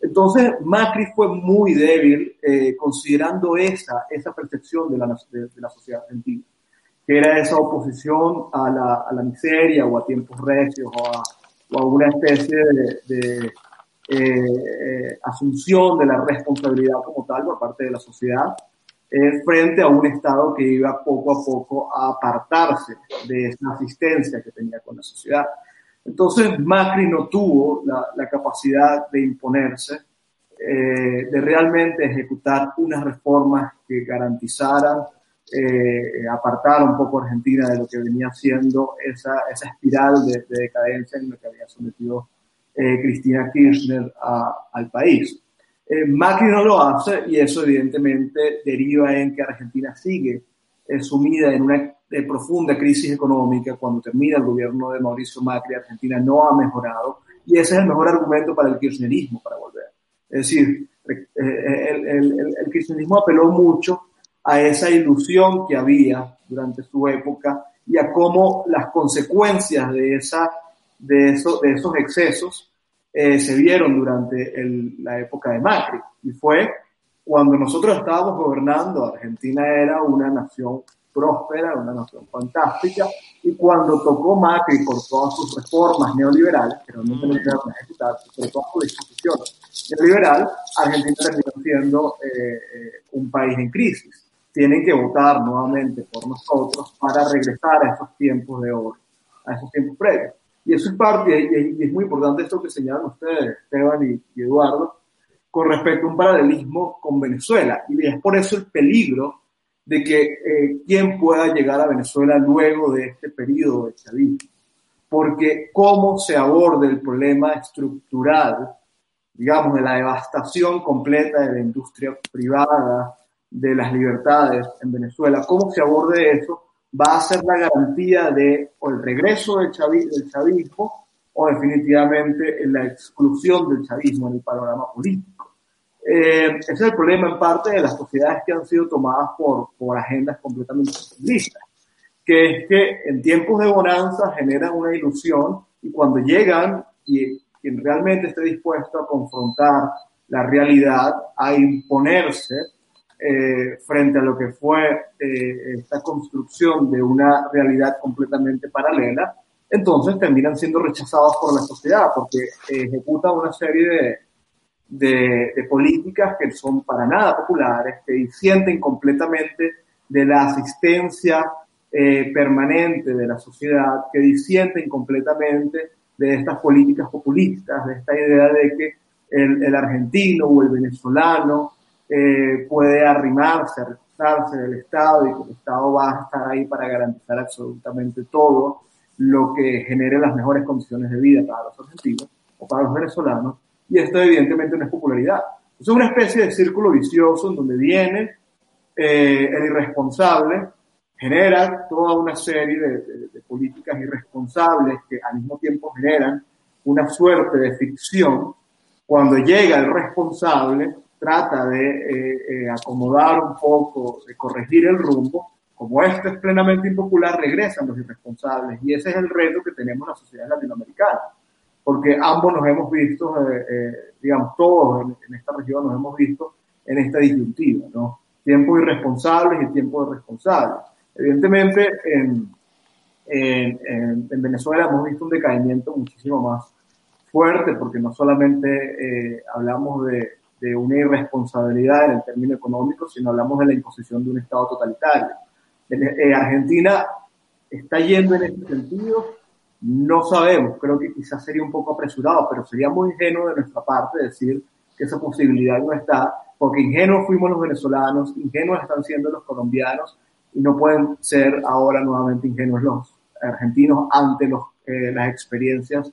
Entonces, Macri fue muy débil eh, considerando esa, esa percepción de la, de, la, sociedad argentina, que era esa oposición a la, a la miseria o a tiempos recios o a, o a una especie de, de eh, asunción de la responsabilidad como tal por parte de la sociedad eh, frente a un Estado que iba poco a poco a apartarse de esa asistencia que tenía con la sociedad. Entonces Macri no tuvo la, capacidad de imponerse, eh, de realmente ejecutar unas reformas que garantizaran eh, apartar un poco a Argentina de lo que venía siendo esa, espiral de, de, decadencia en la que había sometido eh, Cristina Kirchner al país. Macri no lo hace y eso evidentemente deriva en que Argentina sigue eh, sumida en una eh, profunda crisis económica. Cuando termina el gobierno de Mauricio Macri, Argentina no ha mejorado y ese es el mejor argumento para el kirchnerismo para volver. Es decir, eh, el, el, el, kirchnerismo apeló mucho a esa ilusión que había durante su época y a cómo las consecuencias de, esa, de, eso, de esos excesos eh, se vieron durante el, la época de Macri. Y fue cuando nosotros estábamos gobernando, Argentina era una nación próspera, una nación fantástica, y cuando tocó Macri por todas sus reformas neoliberales, que no quedaron ejecutadas, por todas sus disposiciones neoliberal, Argentina terminó siendo eh, eh, un país en crisis. Tienen que votar nuevamente por nosotros para regresar a esos tiempos de oro, a esos tiempos previos. Y eso es parte, y, es muy importante esto que señalan ustedes, Esteban y Eduardo, con respecto a un paralelismo con Venezuela. Y es por eso el peligro de que eh, quién pueda llegar a Venezuela luego de este periodo de chavismo. Porque cómo se aborda el problema estructural, digamos, de la devastación completa de la industria privada, de las libertades en Venezuela, cómo se aborde eso, va a ser la garantía de o el regreso del, del chavismo o definitivamente la exclusión del chavismo en el panorama político. Eh, ese es el problema en parte de las sociedades que han sido tomadas por, por agendas completamente socialistas, que es que en tiempos de bonanza generan una ilusión y cuando llegan y quien realmente esté dispuesto a confrontar la realidad, a imponerse eh, frente a lo que fue eh, esta construcción de una realidad completamente paralela, entonces terminan siendo rechazados por la sociedad porque ejecutan una serie de, de, políticas que son para nada populares, que disienten completamente de la asistencia eh, permanente de la sociedad, que disienten completamente de estas políticas populistas, de esta idea de que el, argentino o el venezolano eh, puede arrimarse, recostarse del Estado y que el Estado va a estar ahí para garantizar absolutamente todo lo que genere las mejores condiciones de vida para los argentinos o para los venezolanos y esto evidentemente no es popularidad. Es una especie de círculo vicioso en donde viene eh, el irresponsable, genera toda una serie de, políticas irresponsables que al mismo tiempo generan una suerte de ficción. Cuando llega el responsable, trata de eh, eh, acomodar un poco, de corregir el rumbo. Como esto es plenamente impopular, regresan los irresponsables. Y ese es el reto que tenemos en la sociedad latinoamericana porque ambos nos hemos visto, eh, eh, digamos, todos en, esta región nos hemos visto en esta disyuntiva, ¿no? Tiempos irresponsables y tiempos responsables. Evidentemente, en, en, en, Venezuela hemos visto un decaimiento muchísimo más fuerte, porque no solamente eh, hablamos de, de, una irresponsabilidad en el término económico, sino hablamos de la imposición de un Estado totalitario. Argentina está yendo en ese sentido no sabemos, creo que quizás sería un poco apresurado, pero sería muy ingenuo de nuestra parte decir que esa posibilidad no está, porque ingenuos fuimos los venezolanos, ingenuos están siendo los colombianos y no pueden ser ahora nuevamente ingenuos los argentinos ante eh, las experiencias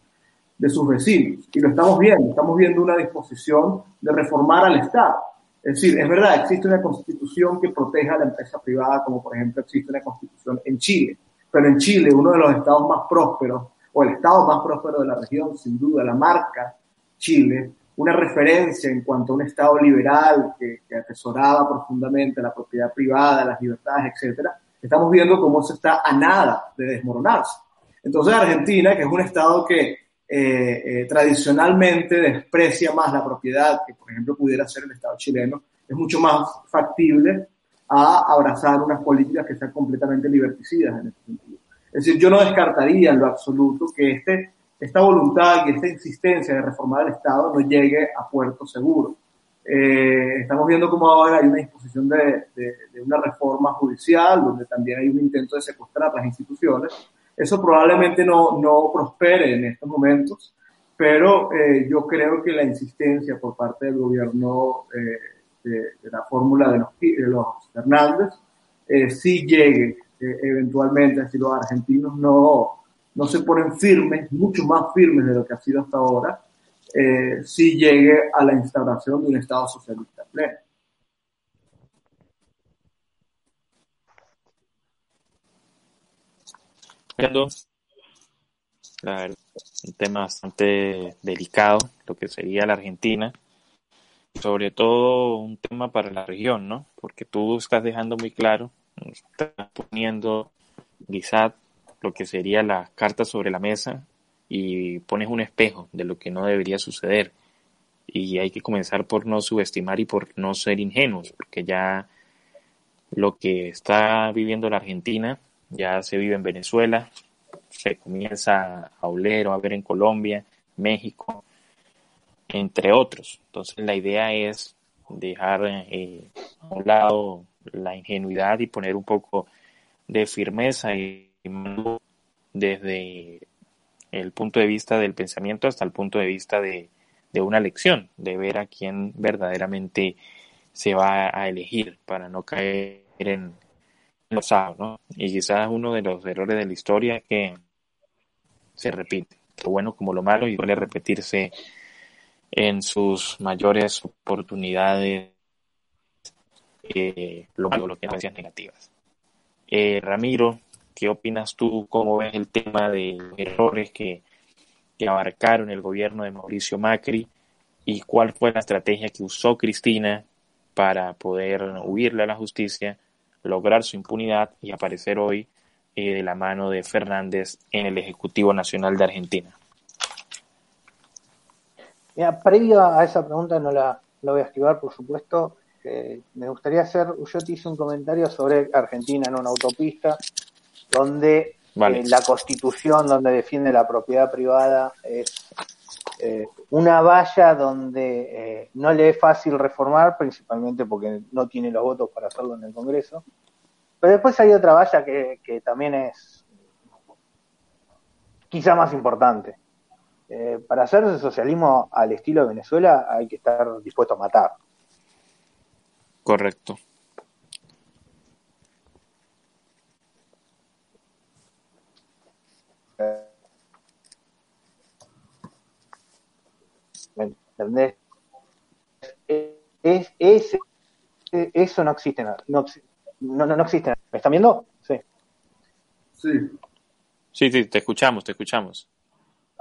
de sus vecinos. Y lo estamos viendo, estamos viendo una disposición de reformar al Estado. Es decir, es verdad, existe una constitución que proteja a la empresa privada, como por ejemplo existe una constitución en Chile pero en Chile, uno de los estados más prósperos, o el estado más próspero de la región, sin duda, la marca Chile, una referencia en cuanto a un estado liberal que, atesoraba profundamente la propiedad privada, las libertades, etcétera, estamos viendo cómo se está a nada de desmoronarse. Entonces Argentina, que es un estado que eh, eh, tradicionalmente desprecia más la propiedad que, por ejemplo, pudiera ser el estado chileno, es mucho más factible a abrazar unas políticas que sean completamente liberticidas en este sentido. Es decir, yo no descartaría en lo absoluto que este, esta voluntad y esta insistencia de reformar el Estado no llegue a puerto seguro. Eh, estamos viendo cómo ahora hay una disposición de, de, una reforma judicial, donde también hay un intento de secuestrar las instituciones. Eso probablemente no, no prospere en estos momentos, pero eh, yo creo que la insistencia por parte del gobierno eh, de, la fórmula de los, de los eh, llegue eh, eventualmente, si los argentinos no, no se ponen firmes, mucho más firmes de lo que ha sido hasta ahora, eh, sí llegue a la instauración de un Estado socialista pleno. un tema bastante delicado, lo que sería la Argentina sobre todo un tema para la región, ¿no? Porque tú estás dejando muy claro, estás poniendo quizá lo que sería la carta sobre la mesa y pones un espejo de lo que no debería suceder. Y hay que comenzar por no subestimar y por no ser ingenuos, porque ya lo que está viviendo la Argentina ya se vive en Venezuela, se comienza a oler o a ver en Colombia, México, entre otros. Entonces la idea es dejar eh, a un lado la ingenuidad y poner un poco de firmeza y desde el punto de vista del pensamiento hasta el punto de vista de, una lección, de ver a quién verdaderamente se va a elegir para no caer en los ¿no? Y quizás uno de los errores de la historia es que se repite, lo bueno como lo malo y suele repetirse en sus mayores oportunidades eh, lo lo que negativas. Eh, Ramiro, ¿qué opinas tú? ¿Cómo ves el tema de los errores que, que abarcaron el gobierno de Mauricio Macri? ¿Y cuál fue la estrategia que usó Cristina para poder huirle a la justicia, lograr su impunidad y aparecer hoy eh, de la mano de Fernández en el Ejecutivo Nacional de Argentina? Mira, previo a esa pregunta, no la, voy a esquivar, por supuesto. me gustaría hacer, yo te hice un comentario sobre Argentina en una autopista, donde eh, la constitución, donde defiende la propiedad privada, es eh, una valla donde eh, no le es fácil reformar, principalmente porque no tiene los votos para hacerlo en el Congreso. Pero después hay otra valla que, que también es quizá más importante. Eh, para hacer el socialismo al estilo de Venezuela hay que estar dispuesto a matar. Correcto. ¿Me entendés? Es, es, eso no existe. No, no, no, no existe. ¿Me están viendo? Sí. Sí. Sí, sí, te escuchamos, te escuchamos.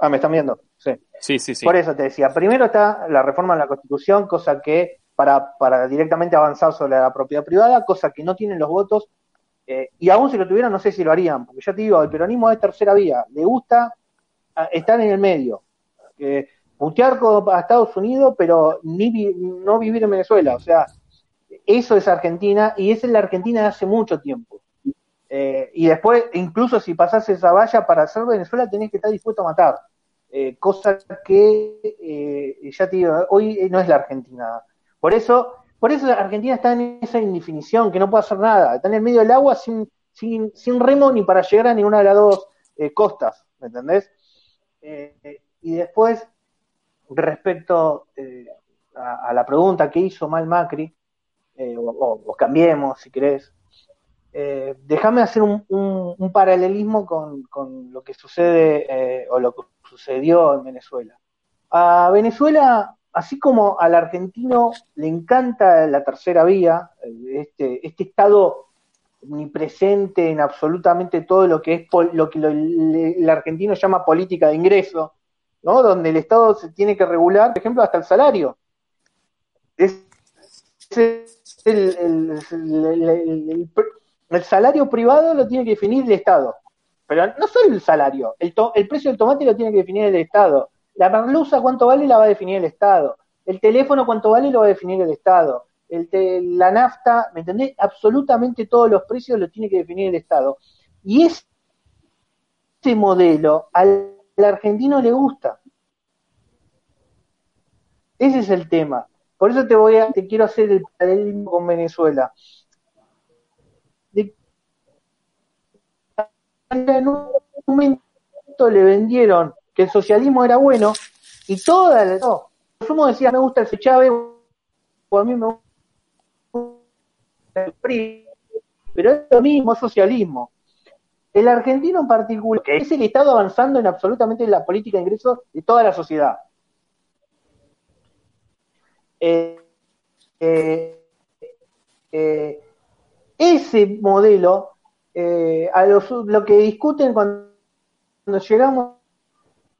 Ah, ¿me están viendo? Sí. Sí, sí, sí. Por eso te decía, primero está la reforma de la Constitución, cosa que para, para directamente avanzar sobre la propiedad privada, cosa que no tienen los votos, eh, y aún si lo tuvieran, no sé si lo harían, porque ya te digo, el peronismo es tercera vía, le gusta ah, estar en el medio, eh, putear a Estados Unidos, pero ni no vivir en Venezuela, o sea, eso es Argentina, y esa es la Argentina de hace mucho tiempo. Eh, y después, incluso si pasas esa valla para hacer Venezuela, tenés que estar dispuesto a matar. Eh, cosa que eh, ya te digo, hoy no es la Argentina. Por eso, por eso Argentina está en esa indefinición, que no puede hacer nada, está en el medio del agua sin, sin, sin remo ni para llegar a ninguna de las dos eh, costas, ¿me entendés? y después, respecto a, la pregunta que hizo mal Macri, o, cambiemos si querés, déjame hacer un, un, paralelismo con, con, lo que sucede o lo que sucedió en Venezuela. A Venezuela, así como al argentino le encanta la tercera vía, este, este estado omnipresente en absolutamente todo lo que es lo que el argentino llama política de ingreso, ¿no? Donde el Estado se tiene que regular, por ejemplo, hasta el salario. Es, el, salario privado lo tiene que definir el Estado. Pero no solo el salario, el, el precio del tomate lo tiene que definir el Estado. La merluza cuánto vale la va a definir el Estado. El teléfono cuánto vale lo va a definir el Estado. El la nafta, ¿me entendés? Absolutamente todos los precios lo tiene que definir el Estado. Y este modelo al, argentino le gusta. Ese es el tema. Por eso te voy a, te quiero hacer el paralelismo con Venezuela. En un momento le vendieron que el socialismo era bueno y toda la... No, sumo decía, me gusta el Chávez o a mí me gusta el PRI, pero es lo mismo, socialismo. El argentino en particular, es el Estado avanzando en absolutamente la política de ingresos de toda la sociedad. Eh, eh, eh, ese modelo eh, a lo que discuten cuando, llegamos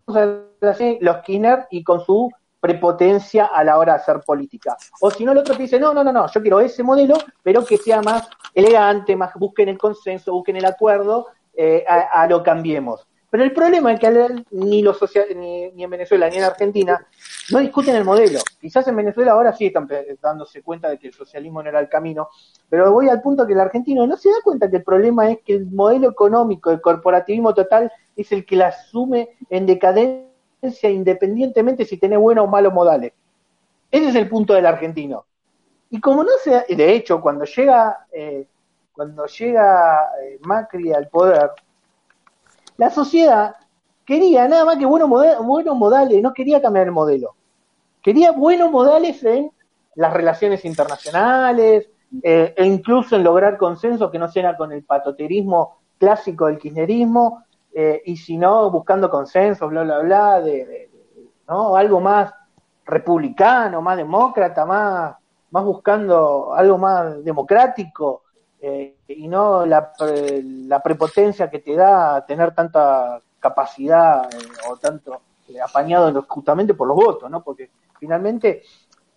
a los Skinner y con su prepotencia a la hora de hacer política. O si no, el otro dice, no, no, no, no, yo quiero ese modelo, pero que sea más elegante, más busquen el consenso, busquen el acuerdo, eh, a, lo cambiemos. Pero el problema es que ni, los ni, en Venezuela ni en Argentina no discuten el modelo. Quizás en Venezuela ahora sí están dándose cuenta de que el socialismo no era el camino, pero voy al punto que el argentino no se da cuenta que el problema es que el modelo económico, el corporativismo total, es el que la asume en decadencia independientemente si tiene buenos o malos modales. Ese es el punto del argentino. Y como no se, de hecho, cuando llega, eh, cuando llega eh, Macri al poder, la sociedad quería nada más que buenos, buenos modales, no quería cambiar el modelo. Quería buenos modales en las relaciones internacionales, eh, e incluso en lograr consensos que no sean con el patoterismo clásico del kirchnerismo, y si no, buscando consensos, bla, bla, bla, de, ¿no? algo más republicano, más demócrata, más más buscando algo más democrático eh, y no la, prepotencia que te da tener tanta capacidad eh, o tanto eh, apañado justamente por los votos, ¿no? Porque finalmente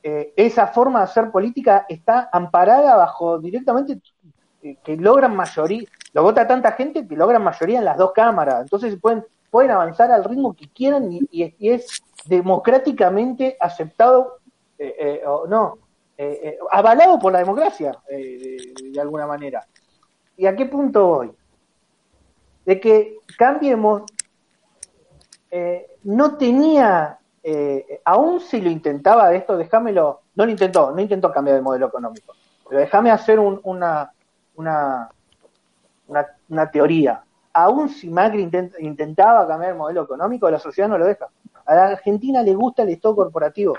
esa forma de hacer política está amparada bajo directamente que logran mayoría, lo vota tanta gente que logran mayoría en las dos cámaras, entonces pueden, pueden avanzar al ritmo que quieran y, es democráticamente aceptado o no, eh, eh, avalado por la democracia, eh, de, alguna manera. ¿Y a qué punto voy? De que Cambiemos no tenía, aún si lo intentaba de esto, déjamelo, no lo intentó, no intentó cambiar el modelo económico, pero déjame hacer una, una, una, teoría. Aún si Macri intentaba cambiar el modelo económico, la sociedad no lo deja. A la Argentina le gusta el Estado corporativo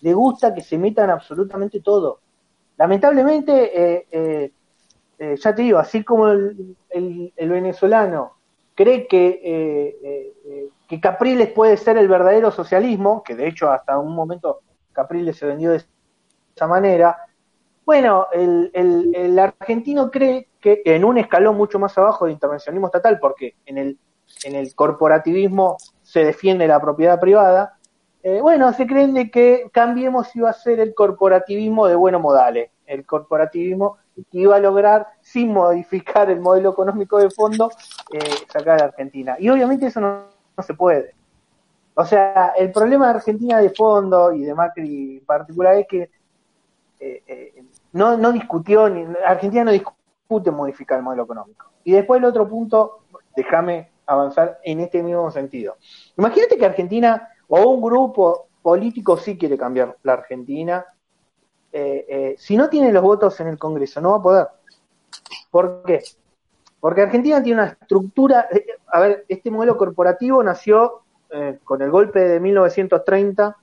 le gusta que se metan absolutamente todo. Lamentablemente, eh, eh, eh, ya te digo, así como el, venezolano cree que, que Capriles puede ser el verdadero socialismo, que de hecho hasta un momento Capriles se vendió de esa manera, bueno, el, el, argentino cree que en un escalón mucho más abajo de intervencionismo estatal, porque en el, en el corporativismo se defiende la propiedad privada, eh, bueno, se creen de que Cambiemos iba a ser el corporativismo de buenos modales, el corporativismo que iba a lograr, sin modificar el modelo económico de fondo, eh, sacar a Argentina. Y obviamente eso no, se puede. O sea, el problema de Argentina de fondo y de Macri en particular es que eh, no, no discutió, ni, Argentina no discute modificar el modelo económico. Y después el otro punto, déjame avanzar en este mismo sentido. Imagínate que Argentina o un grupo político sí quiere cambiar la Argentina, eh, eh, si no tiene los votos en el Congreso, no va a poder. ¿Por qué? Porque Argentina tiene una estructura, eh, a ver, este modelo corporativo nació con el golpe de 1930,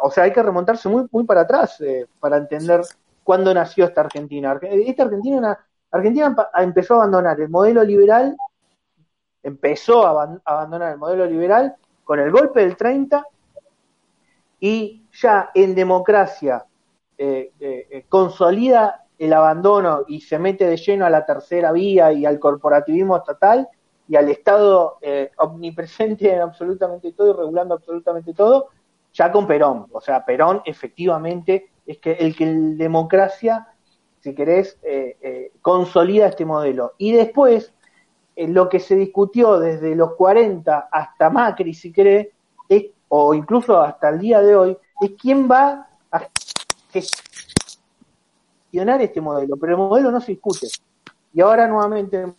o sea, hay que remontarse muy, muy para atrás para entender cuándo nació esta Argentina. Esta Argentina, Argentina empezó a abandonar el modelo liberal, empezó a abandonar el modelo liberal con el golpe del 30 y ya en democracia eh, eh, eh, consolida el abandono y se mete de lleno a la tercera vía y al corporativismo estatal y al Estado omnipresente en absolutamente todo y regulando absolutamente todo, ya con Perón. O sea, Perón efectivamente es que el que en democracia, si querés, consolida este modelo. Y después, lo que se discutió desde los 40 hasta Macri, si cree, o incluso hasta el día de hoy, es quién va a gestionar este modelo, pero el modelo no se discute. Y ahora nuevamente me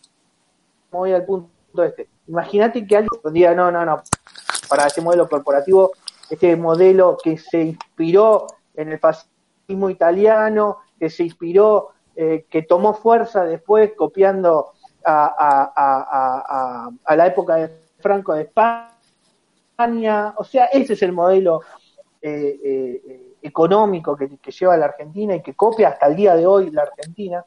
voy al punto este. Imagínate que alguien diga, no, no, no, para este modelo corporativo, este modelo que se inspiró en el fascismo italiano, que se inspiró, eh, que tomó fuerza después copiando a, la época de Franco de España. O sea, ese es el modelo eh, eh, económico que, lleva la Argentina y que copia hasta el día de hoy la Argentina.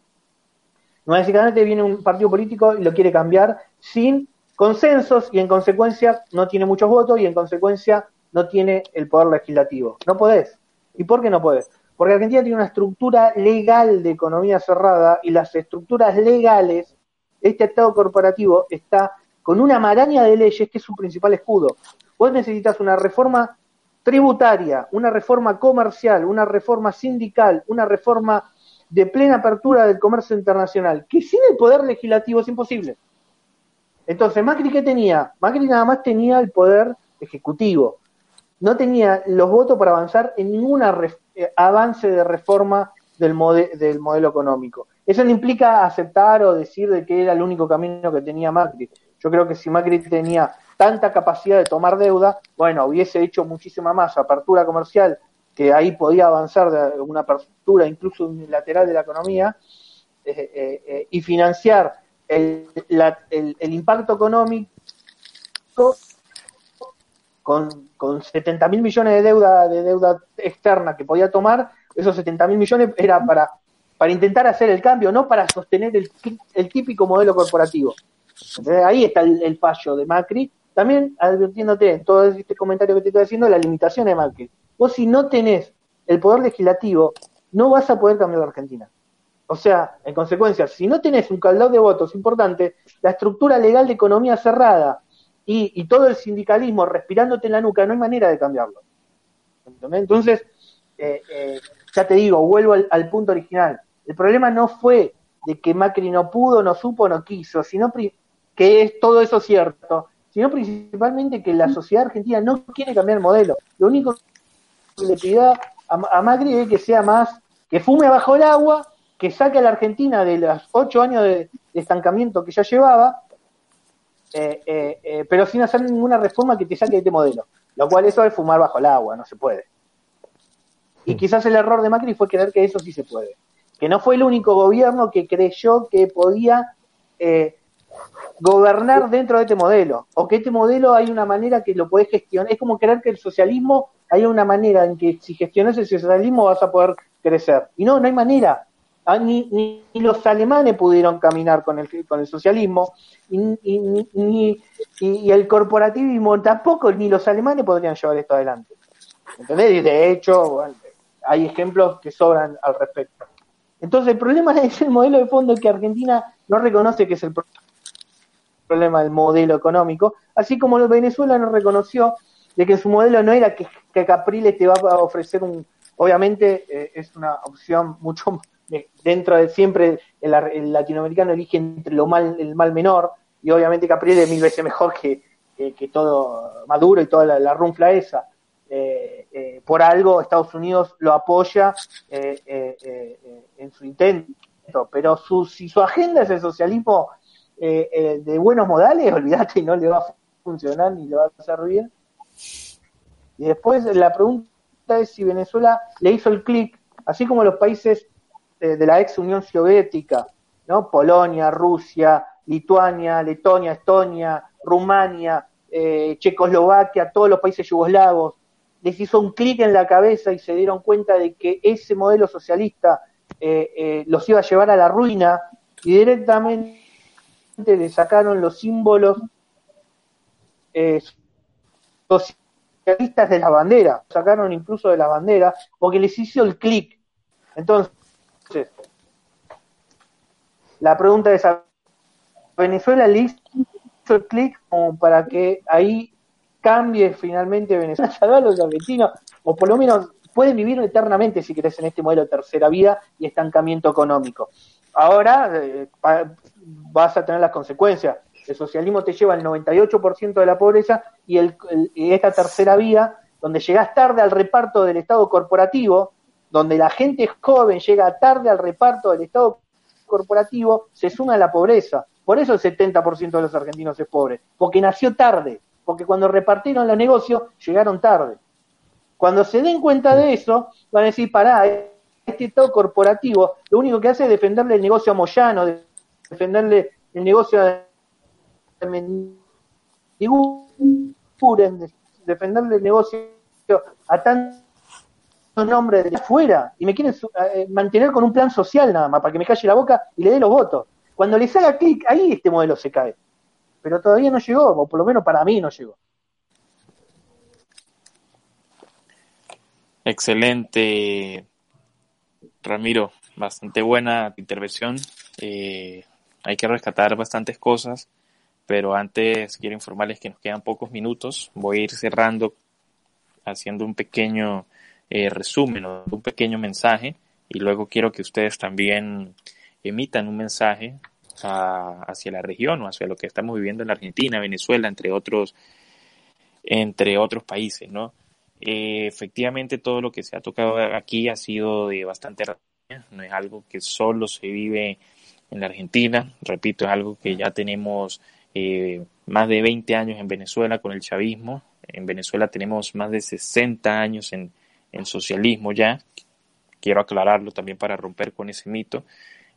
Básicamente viene un partido político y lo quiere cambiar sin consensos y en consecuencia no tiene muchos votos y en consecuencia no tiene el poder legislativo. No podés. ¿Y por qué no podés? Porque Argentina tiene una estructura legal de economía cerrada y las estructuras legales este Estado corporativo está con una maraña de leyes que es su principal escudo. Vos necesitas una reforma tributaria, una reforma comercial, una reforma sindical, una reforma de plena apertura del comercio internacional, que sin el poder legislativo es imposible. Entonces, Macri, ¿qué tenía? Macri nada más tenía el poder ejecutivo. No tenía los votos para avanzar en ningún eh, avance de reforma del, del modelo económico. Eso no implica aceptar o decir de que era el único camino que tenía Macri. Yo creo que si Macri tenía tanta capacidad de tomar deuda, bueno, hubiese hecho muchísima más apertura comercial, que ahí podía avanzar de una apertura incluso unilateral de la economía, eh, eh, eh, y financiar el, el, impacto económico con, con 70 mil millones de deuda, de deuda externa que podía tomar, esos 70 mil millones era para, para intentar hacer el cambio, no para sostener el, el típico modelo corporativo. ahí está el fallo de Macri, también advirtiéndote en todo este comentario que te estoy haciendo la limitación de Macri. Vos si no tenés el poder legislativo, no vas a poder cambiar la Argentina. O sea, en consecuencia, si no tenés un caldón de votos importante, la estructura legal de economía cerrada y, todo el sindicalismo respirándote en la nuca, no hay manera de cambiarlo. Entonces, eh, eh, ya te digo, vuelvo al, punto original. El problema no fue de que Macri no pudo, no supo, no quiso, sino que es todo eso cierto, sino principalmente que la sociedad argentina no quiere cambiar el modelo. Lo único que le pidió a, Macri es que sea más, que fume bajo el agua, que saque a la Argentina de los ocho años de, estancamiento que ya llevaba, eh, eh, eh, pero sin hacer ninguna reforma que te saque de este modelo. Lo cual eso es fumar bajo el agua, no se puede. Y quizás el error de Macri fue creer que eso sí se puede. Que no fue el único gobierno que creyó que podía gobernar dentro de este modelo, o que este modelo hay una manera que lo puedes gestionar. Es como creer que el socialismo hay una manera en que si gestionas el socialismo vas a poder crecer. Y no, no hay manera. Ah, ni, ni, los alemanes pudieron caminar con el, con el socialismo, y, y, el corporativismo tampoco, ni los alemanes podrían llevar esto adelante. ¿Entendés? Y de hecho, hay ejemplos que sobran al respecto. Entonces, el problema es el modelo de fondo que Argentina no reconoce que es el problema del modelo económico, así como Venezuela no reconoció de que su modelo no era que, que Capriles te va a ofrecer un, obviamente eh, es una opción mucho dentro de siempre el, latinoamericano elige entre lo mal, el mal menor, y obviamente Capriles es mil veces mejor que, que, todo Maduro y toda la, la runfla esa. Eh, eh, por algo Estados Unidos lo apoya en su intento, pero su, si su agenda es el socialismo eh, eh, de buenos modales, olvídate, no le va a funcionar ni le va a bien. Y después la pregunta es si Venezuela le hizo el clic, así como los países eh, de la ex Unión Soviética, ¿no? Polonia, Rusia, Lituania, Letonia, Estonia, Rumania, Checoslovaquia, todos los países yugoslavos, les hizo un clic en la cabeza y se dieron cuenta de que ese modelo socialista los iba a llevar a la ruina y directamente le sacaron los símbolos eh, socialistas de la bandera, sacaron incluso de la bandera, porque les hizo el clic. Entonces, la pregunta es, ¿a Venezuela le hizo el clic para que ahí cambie finalmente Venezuela, a los argentinos, o por lo menos pueden vivir eternamente si querés en este modelo de tercera vida y estancamiento económico. Ahora eh, vas a tener las consecuencias. El socialismo te lleva el 98% de la pobreza y, el, esta tercera vía, donde llegas tarde al reparto del Estado corporativo, donde la gente joven llega tarde al reparto del Estado corporativo, se suma a la pobreza. Por eso el 70% de los argentinos es pobre, porque nació tarde, porque cuando repartieron los negocios llegaron tarde. Cuando se den cuenta de eso, van a decir, pará, este Estado corporativo lo único que hace es defenderle el negocio a Moyano, defenderle el negocio a defenderle el negocio a tantos nombres de afuera y me quieren eh, mantener con un plan social nada más para que me calle la boca y le dé los votos. Cuando les haga clic, ahí este modelo se cae. Pero todavía no llegó, o por lo menos para mí no llegó. Excelente, Ramiro. Bastante buena intervención. Eh, hay que rescatar bastantes cosas, pero antes quiero informarles que nos quedan pocos minutos. Voy a ir cerrando haciendo un pequeño eh, resumen o un pequeño mensaje y luego quiero que ustedes también emitan un mensaje hacia la región o hacia lo que estamos viviendo en la Argentina, Venezuela, entre otros, entre otros países, ¿no? Eh, efectivamente, todo lo que se ha tocado aquí ha sido de bastante no es algo que solo se vive en la Argentina, repito, es algo que ya tenemos eh, más de 20 años en Venezuela con el chavismo, en Venezuela tenemos más de 60 años en, en socialismo ya, quiero aclararlo también para romper con ese mito,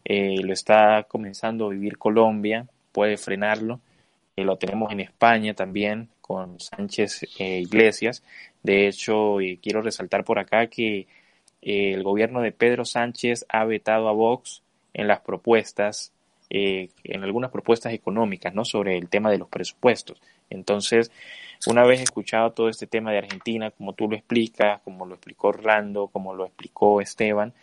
eh, lo está comenzando a vivir Colombia, puede frenarlo, eh, lo tenemos en España también con Sánchez eh, Iglesias. De hecho, quiero resaltar por acá que el gobierno de Pedro Sánchez ha vetado a Vox en las propuestas, en algunas propuestas económicas, ¿no? Sobre el tema de los presupuestos. Entonces, una vez escuchado todo este tema de Argentina, como tú lo explicas, como lo explicó Orlando, como lo explicó Esteban,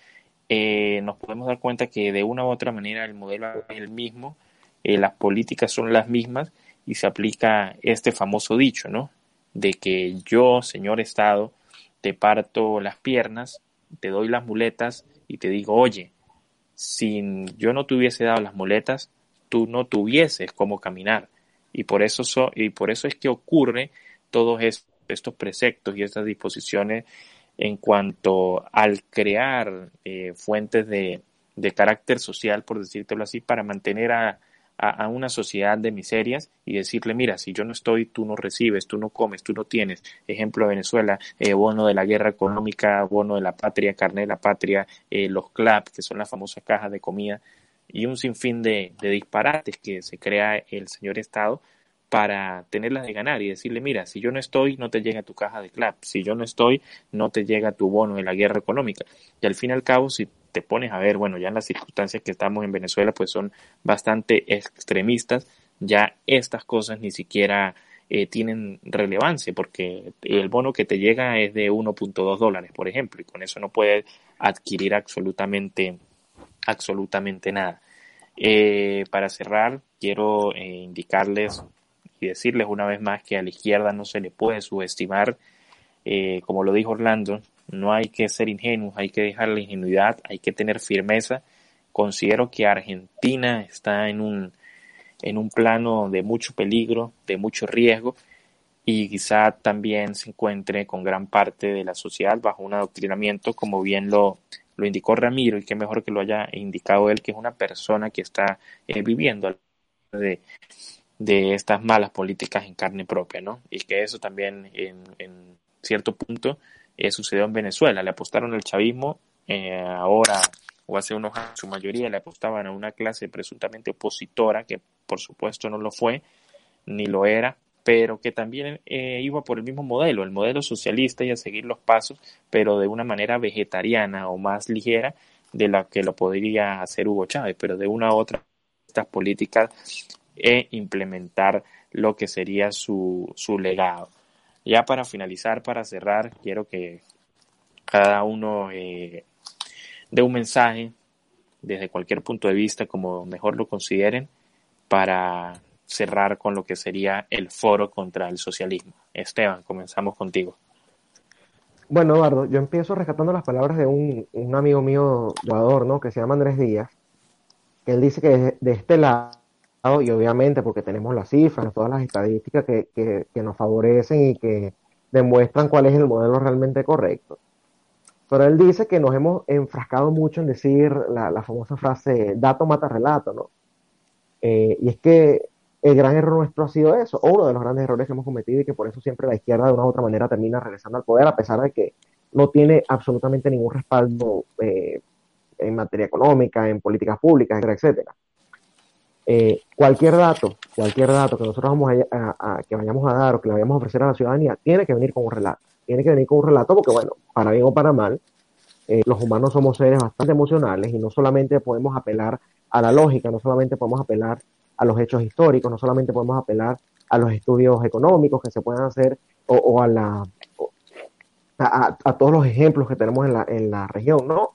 eh, nos podemos dar cuenta que de una u otra manera el modelo es el mismo, eh, las políticas son las mismas y se aplica este famoso dicho, ¿no? De que yo, señor Estado, te parto las piernas, te doy las muletas y te digo, oye, si yo no te hubiese dado las muletas, tú no tuvieses cómo caminar. Y por eso, y por eso es que ocurre todos estos preceptos y estas disposiciones en cuanto al crear eh, fuentes de, de, carácter social, por decírtelo así, para mantener a, a, una sociedad de miserias y decirle, mira, si yo no estoy, tú no recibes, tú no comes, tú no tienes. Ejemplo, Venezuela, eh, bono de la guerra económica, bono de la patria, carne de la patria, eh, los CLAP, que son las famosas cajas de comida, y un sinfín de, de disparates que se crea el señor Estado para tenerlas de ganar y decirle, mira, si yo no estoy, no te llega tu caja de CLAP, si yo no estoy, no te llega tu bono de la guerra económica. Y al fin y al cabo, si te pones a ver, bueno, ya en las circunstancias que estamos en Venezuela, pues son bastante extremistas, ya estas cosas ni siquiera eh, tienen relevancia, porque el bono que te llega es de 1.2 dólares, por ejemplo, y con eso no puedes adquirir absolutamente, absolutamente nada. Eh, para cerrar, quiero eh, indicarles y decirles una vez más que a la izquierda no se le puede subestimar. Eh, como lo dijo Orlando, no hay que ser ingenuos, hay que dejar la ingenuidad, hay que tener firmeza. Considero que Argentina está en un, en un plano de mucho peligro, de mucho riesgo, y quizá también se encuentre con gran parte de la sociedad bajo un adoctrinamiento, como bien lo, lo indicó Ramiro, y que mejor que lo haya indicado él, que es una persona que está eh, viviendo de, de estas malas políticas en carne propia, ¿no? Y que eso también en, cierto punto eh, sucedió en Venezuela. Le apostaron al chavismo, eh, ahora o hace unos años su mayoría le apostaban a una clase presuntamente opositora, que por supuesto no lo fue, ni lo era, pero que también eh, iba por el mismo modelo, el modelo socialista y a seguir los pasos, pero de una manera vegetariana o más ligera de la que lo podría hacer Hugo Chávez, pero de una u otra estas políticas e implementar lo que sería su, su legado. Ya para finalizar, para cerrar, quiero que cada uno eh, dé un mensaje desde cualquier punto de vista, como mejor lo consideren, para cerrar con lo que sería el foro contra el socialismo. Esteban, comenzamos contigo. Bueno, Eduardo, yo empiezo rescatando las palabras de un, un amigo mío jugador, ¿no? Que se llama Andrés Díaz, que él dice que de este lado y obviamente porque tenemos las cifras, todas las estadísticas que, que, nos favorecen y que demuestran cuál es el modelo realmente correcto. Pero él dice que nos hemos enfrascado mucho en decir la, la famosa frase dato mata relato, ¿no? Eh, y es que el gran error nuestro ha sido eso, o uno de los grandes errores que hemos cometido y que por eso siempre la izquierda de una u otra manera termina regresando al poder, a pesar de que no tiene absolutamente ningún respaldo eh, en materia económica, en políticas públicas, etcétera, etcétera. Eh, cualquier dato, cualquier dato que nosotros vamos a, que vayamos a dar o que le vayamos a ofrecer a la ciudadanía, tiene que venir con un relato. Tiene que venir con un relato porque, bueno, para bien o para mal, eh, los humanos somos seres bastante emocionales y no solamente podemos apelar a la lógica, no solamente podemos apelar a los hechos históricos, no solamente podemos apelar a los estudios económicos que se puedan hacer o, a la a, todos los ejemplos que tenemos en la, en la región, ¿no?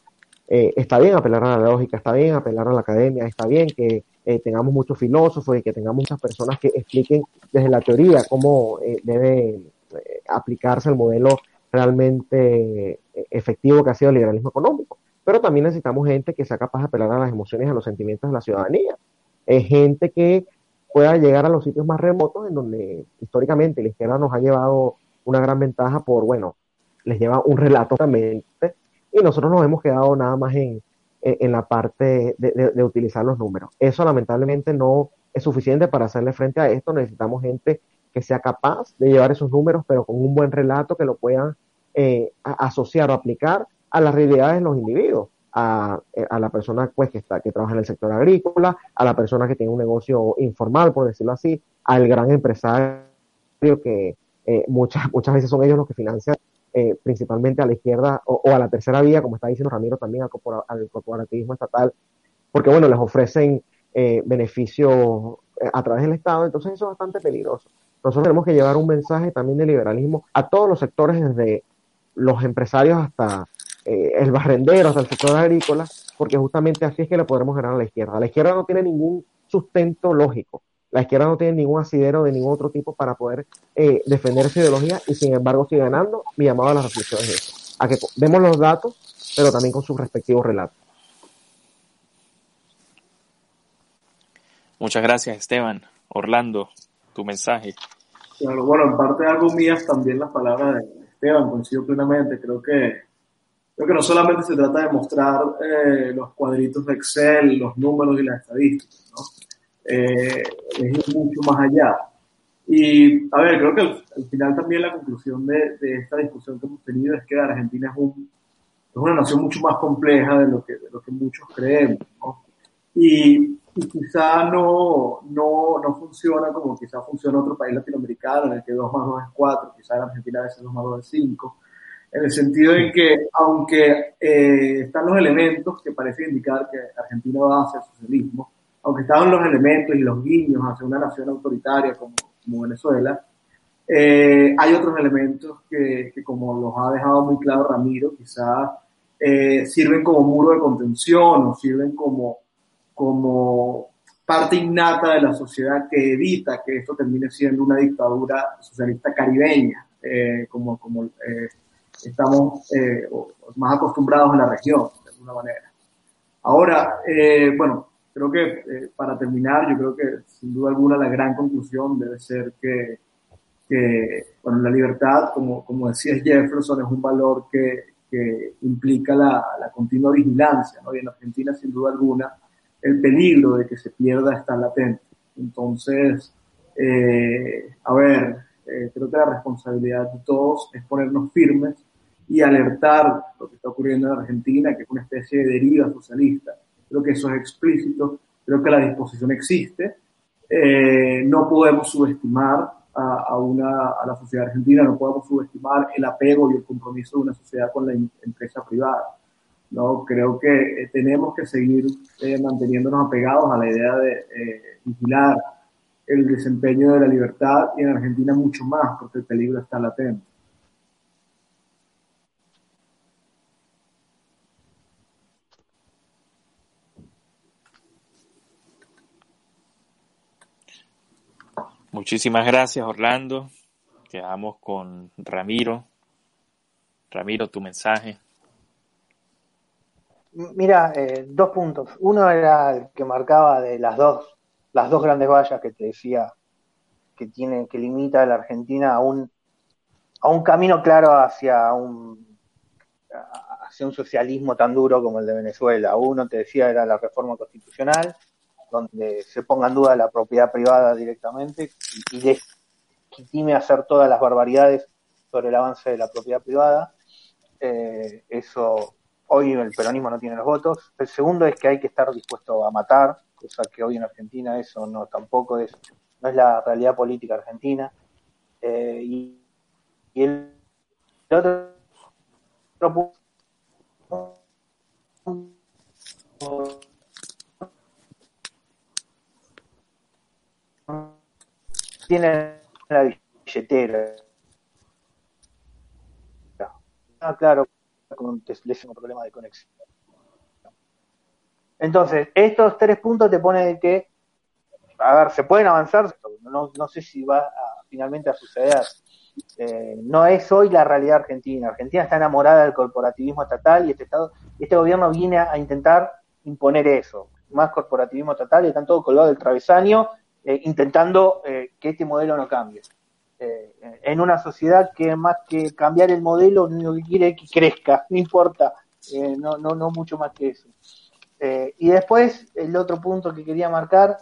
Eh, está bien apelar a la lógica, está bien apelar a la academia, está bien que eh, tengamos muchos filósofos y que tengamos muchas personas que expliquen desde la teoría cómo eh, debe eh, aplicarse el modelo realmente efectivo que ha sido el liberalismo económico. Pero también necesitamos gente que sea capaz de apelar a las emociones a los sentimientos de la ciudadanía. eh, gente que pueda llegar a los sitios más remotos en donde históricamente la izquierda nos ha llevado una gran ventaja por, bueno, les lleva un relato también y nosotros nos hemos quedado nada más en, en, la parte de, de, utilizar los números. Eso lamentablemente no es suficiente para hacerle frente a esto. Necesitamos gente que sea capaz de llevar esos números, pero con un buen relato que lo puedan eh, asociar o aplicar a las realidades de los individuos. A, eh, a, la persona pues que está que trabaja en el sector agrícola, a la persona que tiene un negocio informal, por decirlo así, al gran empresario que eh, muchas muchas veces son ellos los que financian eh, principalmente a la izquierda o, a la tercera vía, como está diciendo Ramiro, también al, corporativismo estatal, porque bueno, les ofrecen eh, beneficios eh, a través del Estado, entonces eso es bastante peligroso. Nosotros tenemos que llevar un mensaje también de liberalismo a todos los sectores, desde los empresarios hasta el barrendero, hasta el sector agrícola, porque justamente así es que le podremos ganar a la izquierda. La izquierda no tiene ningún sustento lógico. La izquierda no tiene ningún asidero de ningún otro tipo para poder eh, defender su ideología y sin embargo sigue ganando. Mi llamado a la reflexión es eso, a que vemos los datos, pero también con sus respectivos relatos. Muchas gracias, Esteban. Orlando, tu mensaje. bueno, en parte algo mías también las palabras de Esteban, coincido plenamente. Creo que, creo que no solamente se trata de mostrar eh, los cuadritos de Excel, los números y las estadísticas, ¿no? Eh, es mucho más allá. Y, a ver, creo que al, final también la conclusión de, de, esta discusión que hemos tenido es que Argentina es, un, es una nación mucho más compleja de lo que, de lo que muchos creemos, ¿no? Y, y quizá no, no, no, funciona como quizá funciona otro país latinoamericano, en el que 2 más 2 es 4, quizá en Argentina a veces 2 más 2 es 5, en el sentido de que aunque eh, están los elementos que parecen indicar que Argentina va hacia el socialismo, aunque estaban los elementos y los guiños hacia una nación autoritaria como, como Venezuela, eh, hay otros elementos que, que, como los ha dejado muy claro Ramiro, quizás eh, sirven como muro de contención o sirven como, como parte innata de la sociedad que evita que esto termine siendo una dictadura socialista caribeña, eh, como, como eh, estamos eh, más acostumbrados en la región, de alguna manera. Ahora, eh, bueno, creo que eh, para terminar, yo creo que sin duda alguna la gran conclusión debe ser que, que bueno, la libertad, como, como decía Jefferson, es un valor que, que implica la, la, continua vigilancia, ¿no? Y en Argentina, sin duda alguna, el peligro de que se pierda está latente. Entonces, eh, a ver, eh, creo que la responsabilidad de todos es ponernos firmes y alertar lo que está ocurriendo en Argentina, que es una especie de deriva socialista creo que eso es explícito, creo que la disposición existe. Eh, no podemos subestimar a, la sociedad argentina, no podemos subestimar el apego y el compromiso de una sociedad con la empresa privada. ¿no? Creo que eh, tenemos que seguir eh, manteniéndonos apegados a la idea de vigilar el desempeño de la libertad y en Argentina mucho más porque el peligro está latente. Muchísimas gracias, Orlando. Quedamos con Ramiro. Ramiro, tu mensaje. Mira, eh, dos puntos. Uno era el que marcaba de las dos, las dos grandes vallas que te decía que tiene, que limita a la Argentina a un, a un camino claro hacia un, hacia un socialismo tan duro como el de Venezuela. Uno te decía era la reforma constitucional donde se ponga en duda la propiedad privada directamente y, y legitime hacer todas las barbaridades sobre el avance de la propiedad privada. Eh, eso hoy el peronismo no tiene los votos. El segundo es que hay que estar dispuesto a matar, cosa que hoy en Argentina eso no tampoco es, no es la realidad política argentina. Eh, y, y, el otro, punto tienen la billetera. Ah, claro, con un problema de conexión. Entonces, estos tres puntos te ponen que, a ver, se pueden avanzar, no, no sé si va a, finalmente a suceder. Eh, no es hoy la realidad argentina. Argentina está enamorada del corporativismo estatal y este Estado, este gobierno viene a, a intentar imponer eso. más corporativismo total y están todos colgados del travesaño eh, intentando eh, que este modelo no cambie. Eh, en una sociedad que más que cambiar el modelo, lo que quiere es que crezca, no importa, no, no, no mucho más que eso. y después, el otro punto que quería marcar,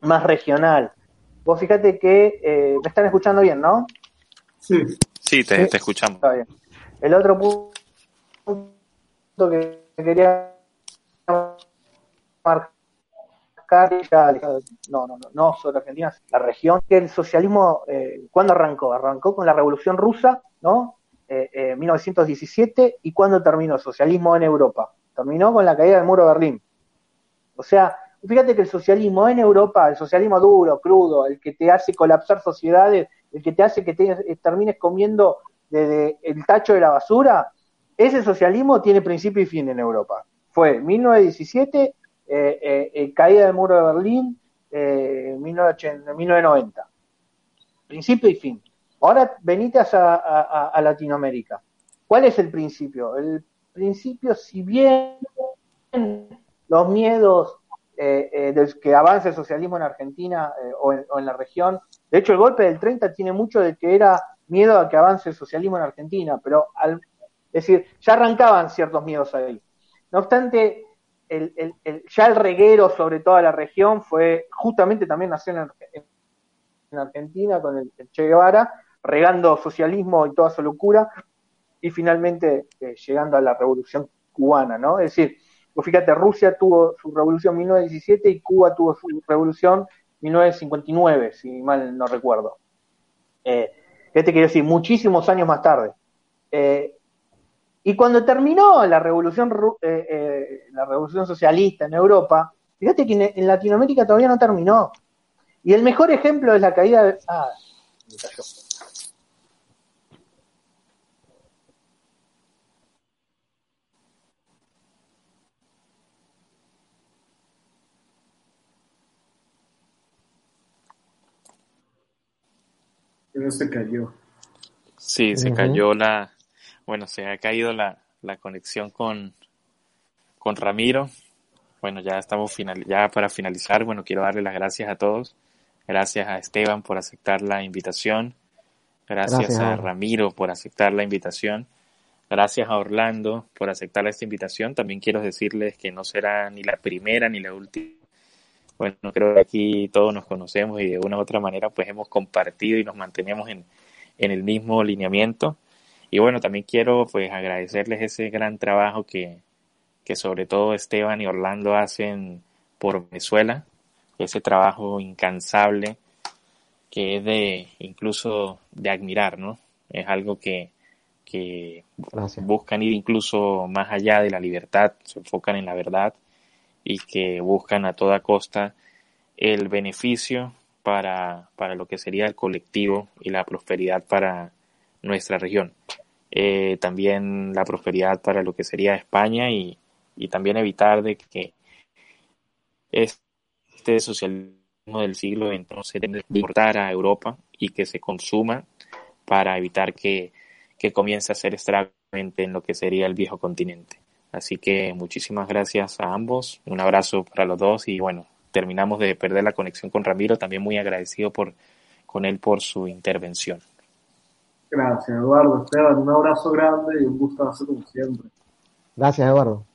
más regional. Vos fíjate que me están escuchando bien, ¿no? Sí. Sí, te, te escuchamos. Está bien. El otro punto que quería marcar no, no, no, no solo Argentina, la región, que el socialismo, eh, ¿cuándo arrancó? Arrancó con la Revolución Rusa, ¿no? Eh, 1917, eh, y ¿cuándo terminó el socialismo en Europa? Terminó con la caída del muro de Berlín. O sea, fíjate que el socialismo en Europa, el socialismo duro, crudo, el que te hace colapsar sociedades, el que te hace que eh, termines comiendo desde el tacho de la basura, ese socialismo tiene principio y fin en Europa. Fue 1917 eh, eh, eh, caída del muro de Berlín, eh, 1990. Principio y fin. Ahora venite a, Latinoamérica. ¿Cuál es el principio? El principio, si bien los miedos de que avance el socialismo en Argentina o en, la región, de hecho el golpe del 30 tiene mucho de que era miedo a que avance el socialismo en Argentina, pero al, es decir, ya arrancaban ciertos miedos ahí. No obstante, el, ya el reguero sobre toda la región fue, justamente también nació en, Argentina con el, Che Guevara, regando socialismo y toda su locura, y finalmente eh, llegando a la revolución cubana, ¿no? Es decir, pues fíjate, Rusia tuvo su revolución en 1917 y Cuba tuvo su revolución en 1959, si mal no recuerdo. Eh, ¿Qué te quiero decir? Muchísimos años más tarde. Eh, y cuando terminó la revolución, eh, eh, la revolución socialista en Europa, fíjate que en, Latinoamérica todavía no terminó. Y el mejor ejemplo es la caída de... Ah, me cayó. Pero se cayó. Sí, se cayó la, bueno, se ha caído la, la conexión con, con Ramiro. Bueno, ya estamos final, ya para finalizar, bueno, quiero darle las gracias a todos. Gracias a Esteban por aceptar la invitación. Gracias, a Ramiro por aceptar la invitación. Gracias a Orlando por aceptar esta invitación. También quiero decirles que no será ni la primera ni la última. Bueno, creo que aquí todos nos conocemos y de una u otra manera pues hemos compartido y nos mantenemos en, en el mismo lineamiento. Y bueno, también quiero pues agradecerles ese gran trabajo que, que sobre todo Esteban y Orlando hacen por Venezuela, ese trabajo incansable que es de incluso de admirar, ¿no? Es algo que, que buscan ir incluso más allá de la libertad, se enfocan en la verdad y que buscan a toda costa el beneficio para, para lo que sería el colectivo y la prosperidad para nuestra región. Eh, también la prosperidad para lo que sería España y, también evitar de que este socialismo del siglo XXI se importar a Europa y que se consuma para evitar que, que comience a ser extravagante en lo que sería el viejo continente. Así que muchísimas gracias a ambos, un abrazo para los dos y bueno, terminamos de perder la conexión con Ramiro, también muy agradecido por, con él por su intervención. Gracias, Eduardo. Esteban, un abrazo grande y un gustazo como siempre. Gracias, Eduardo.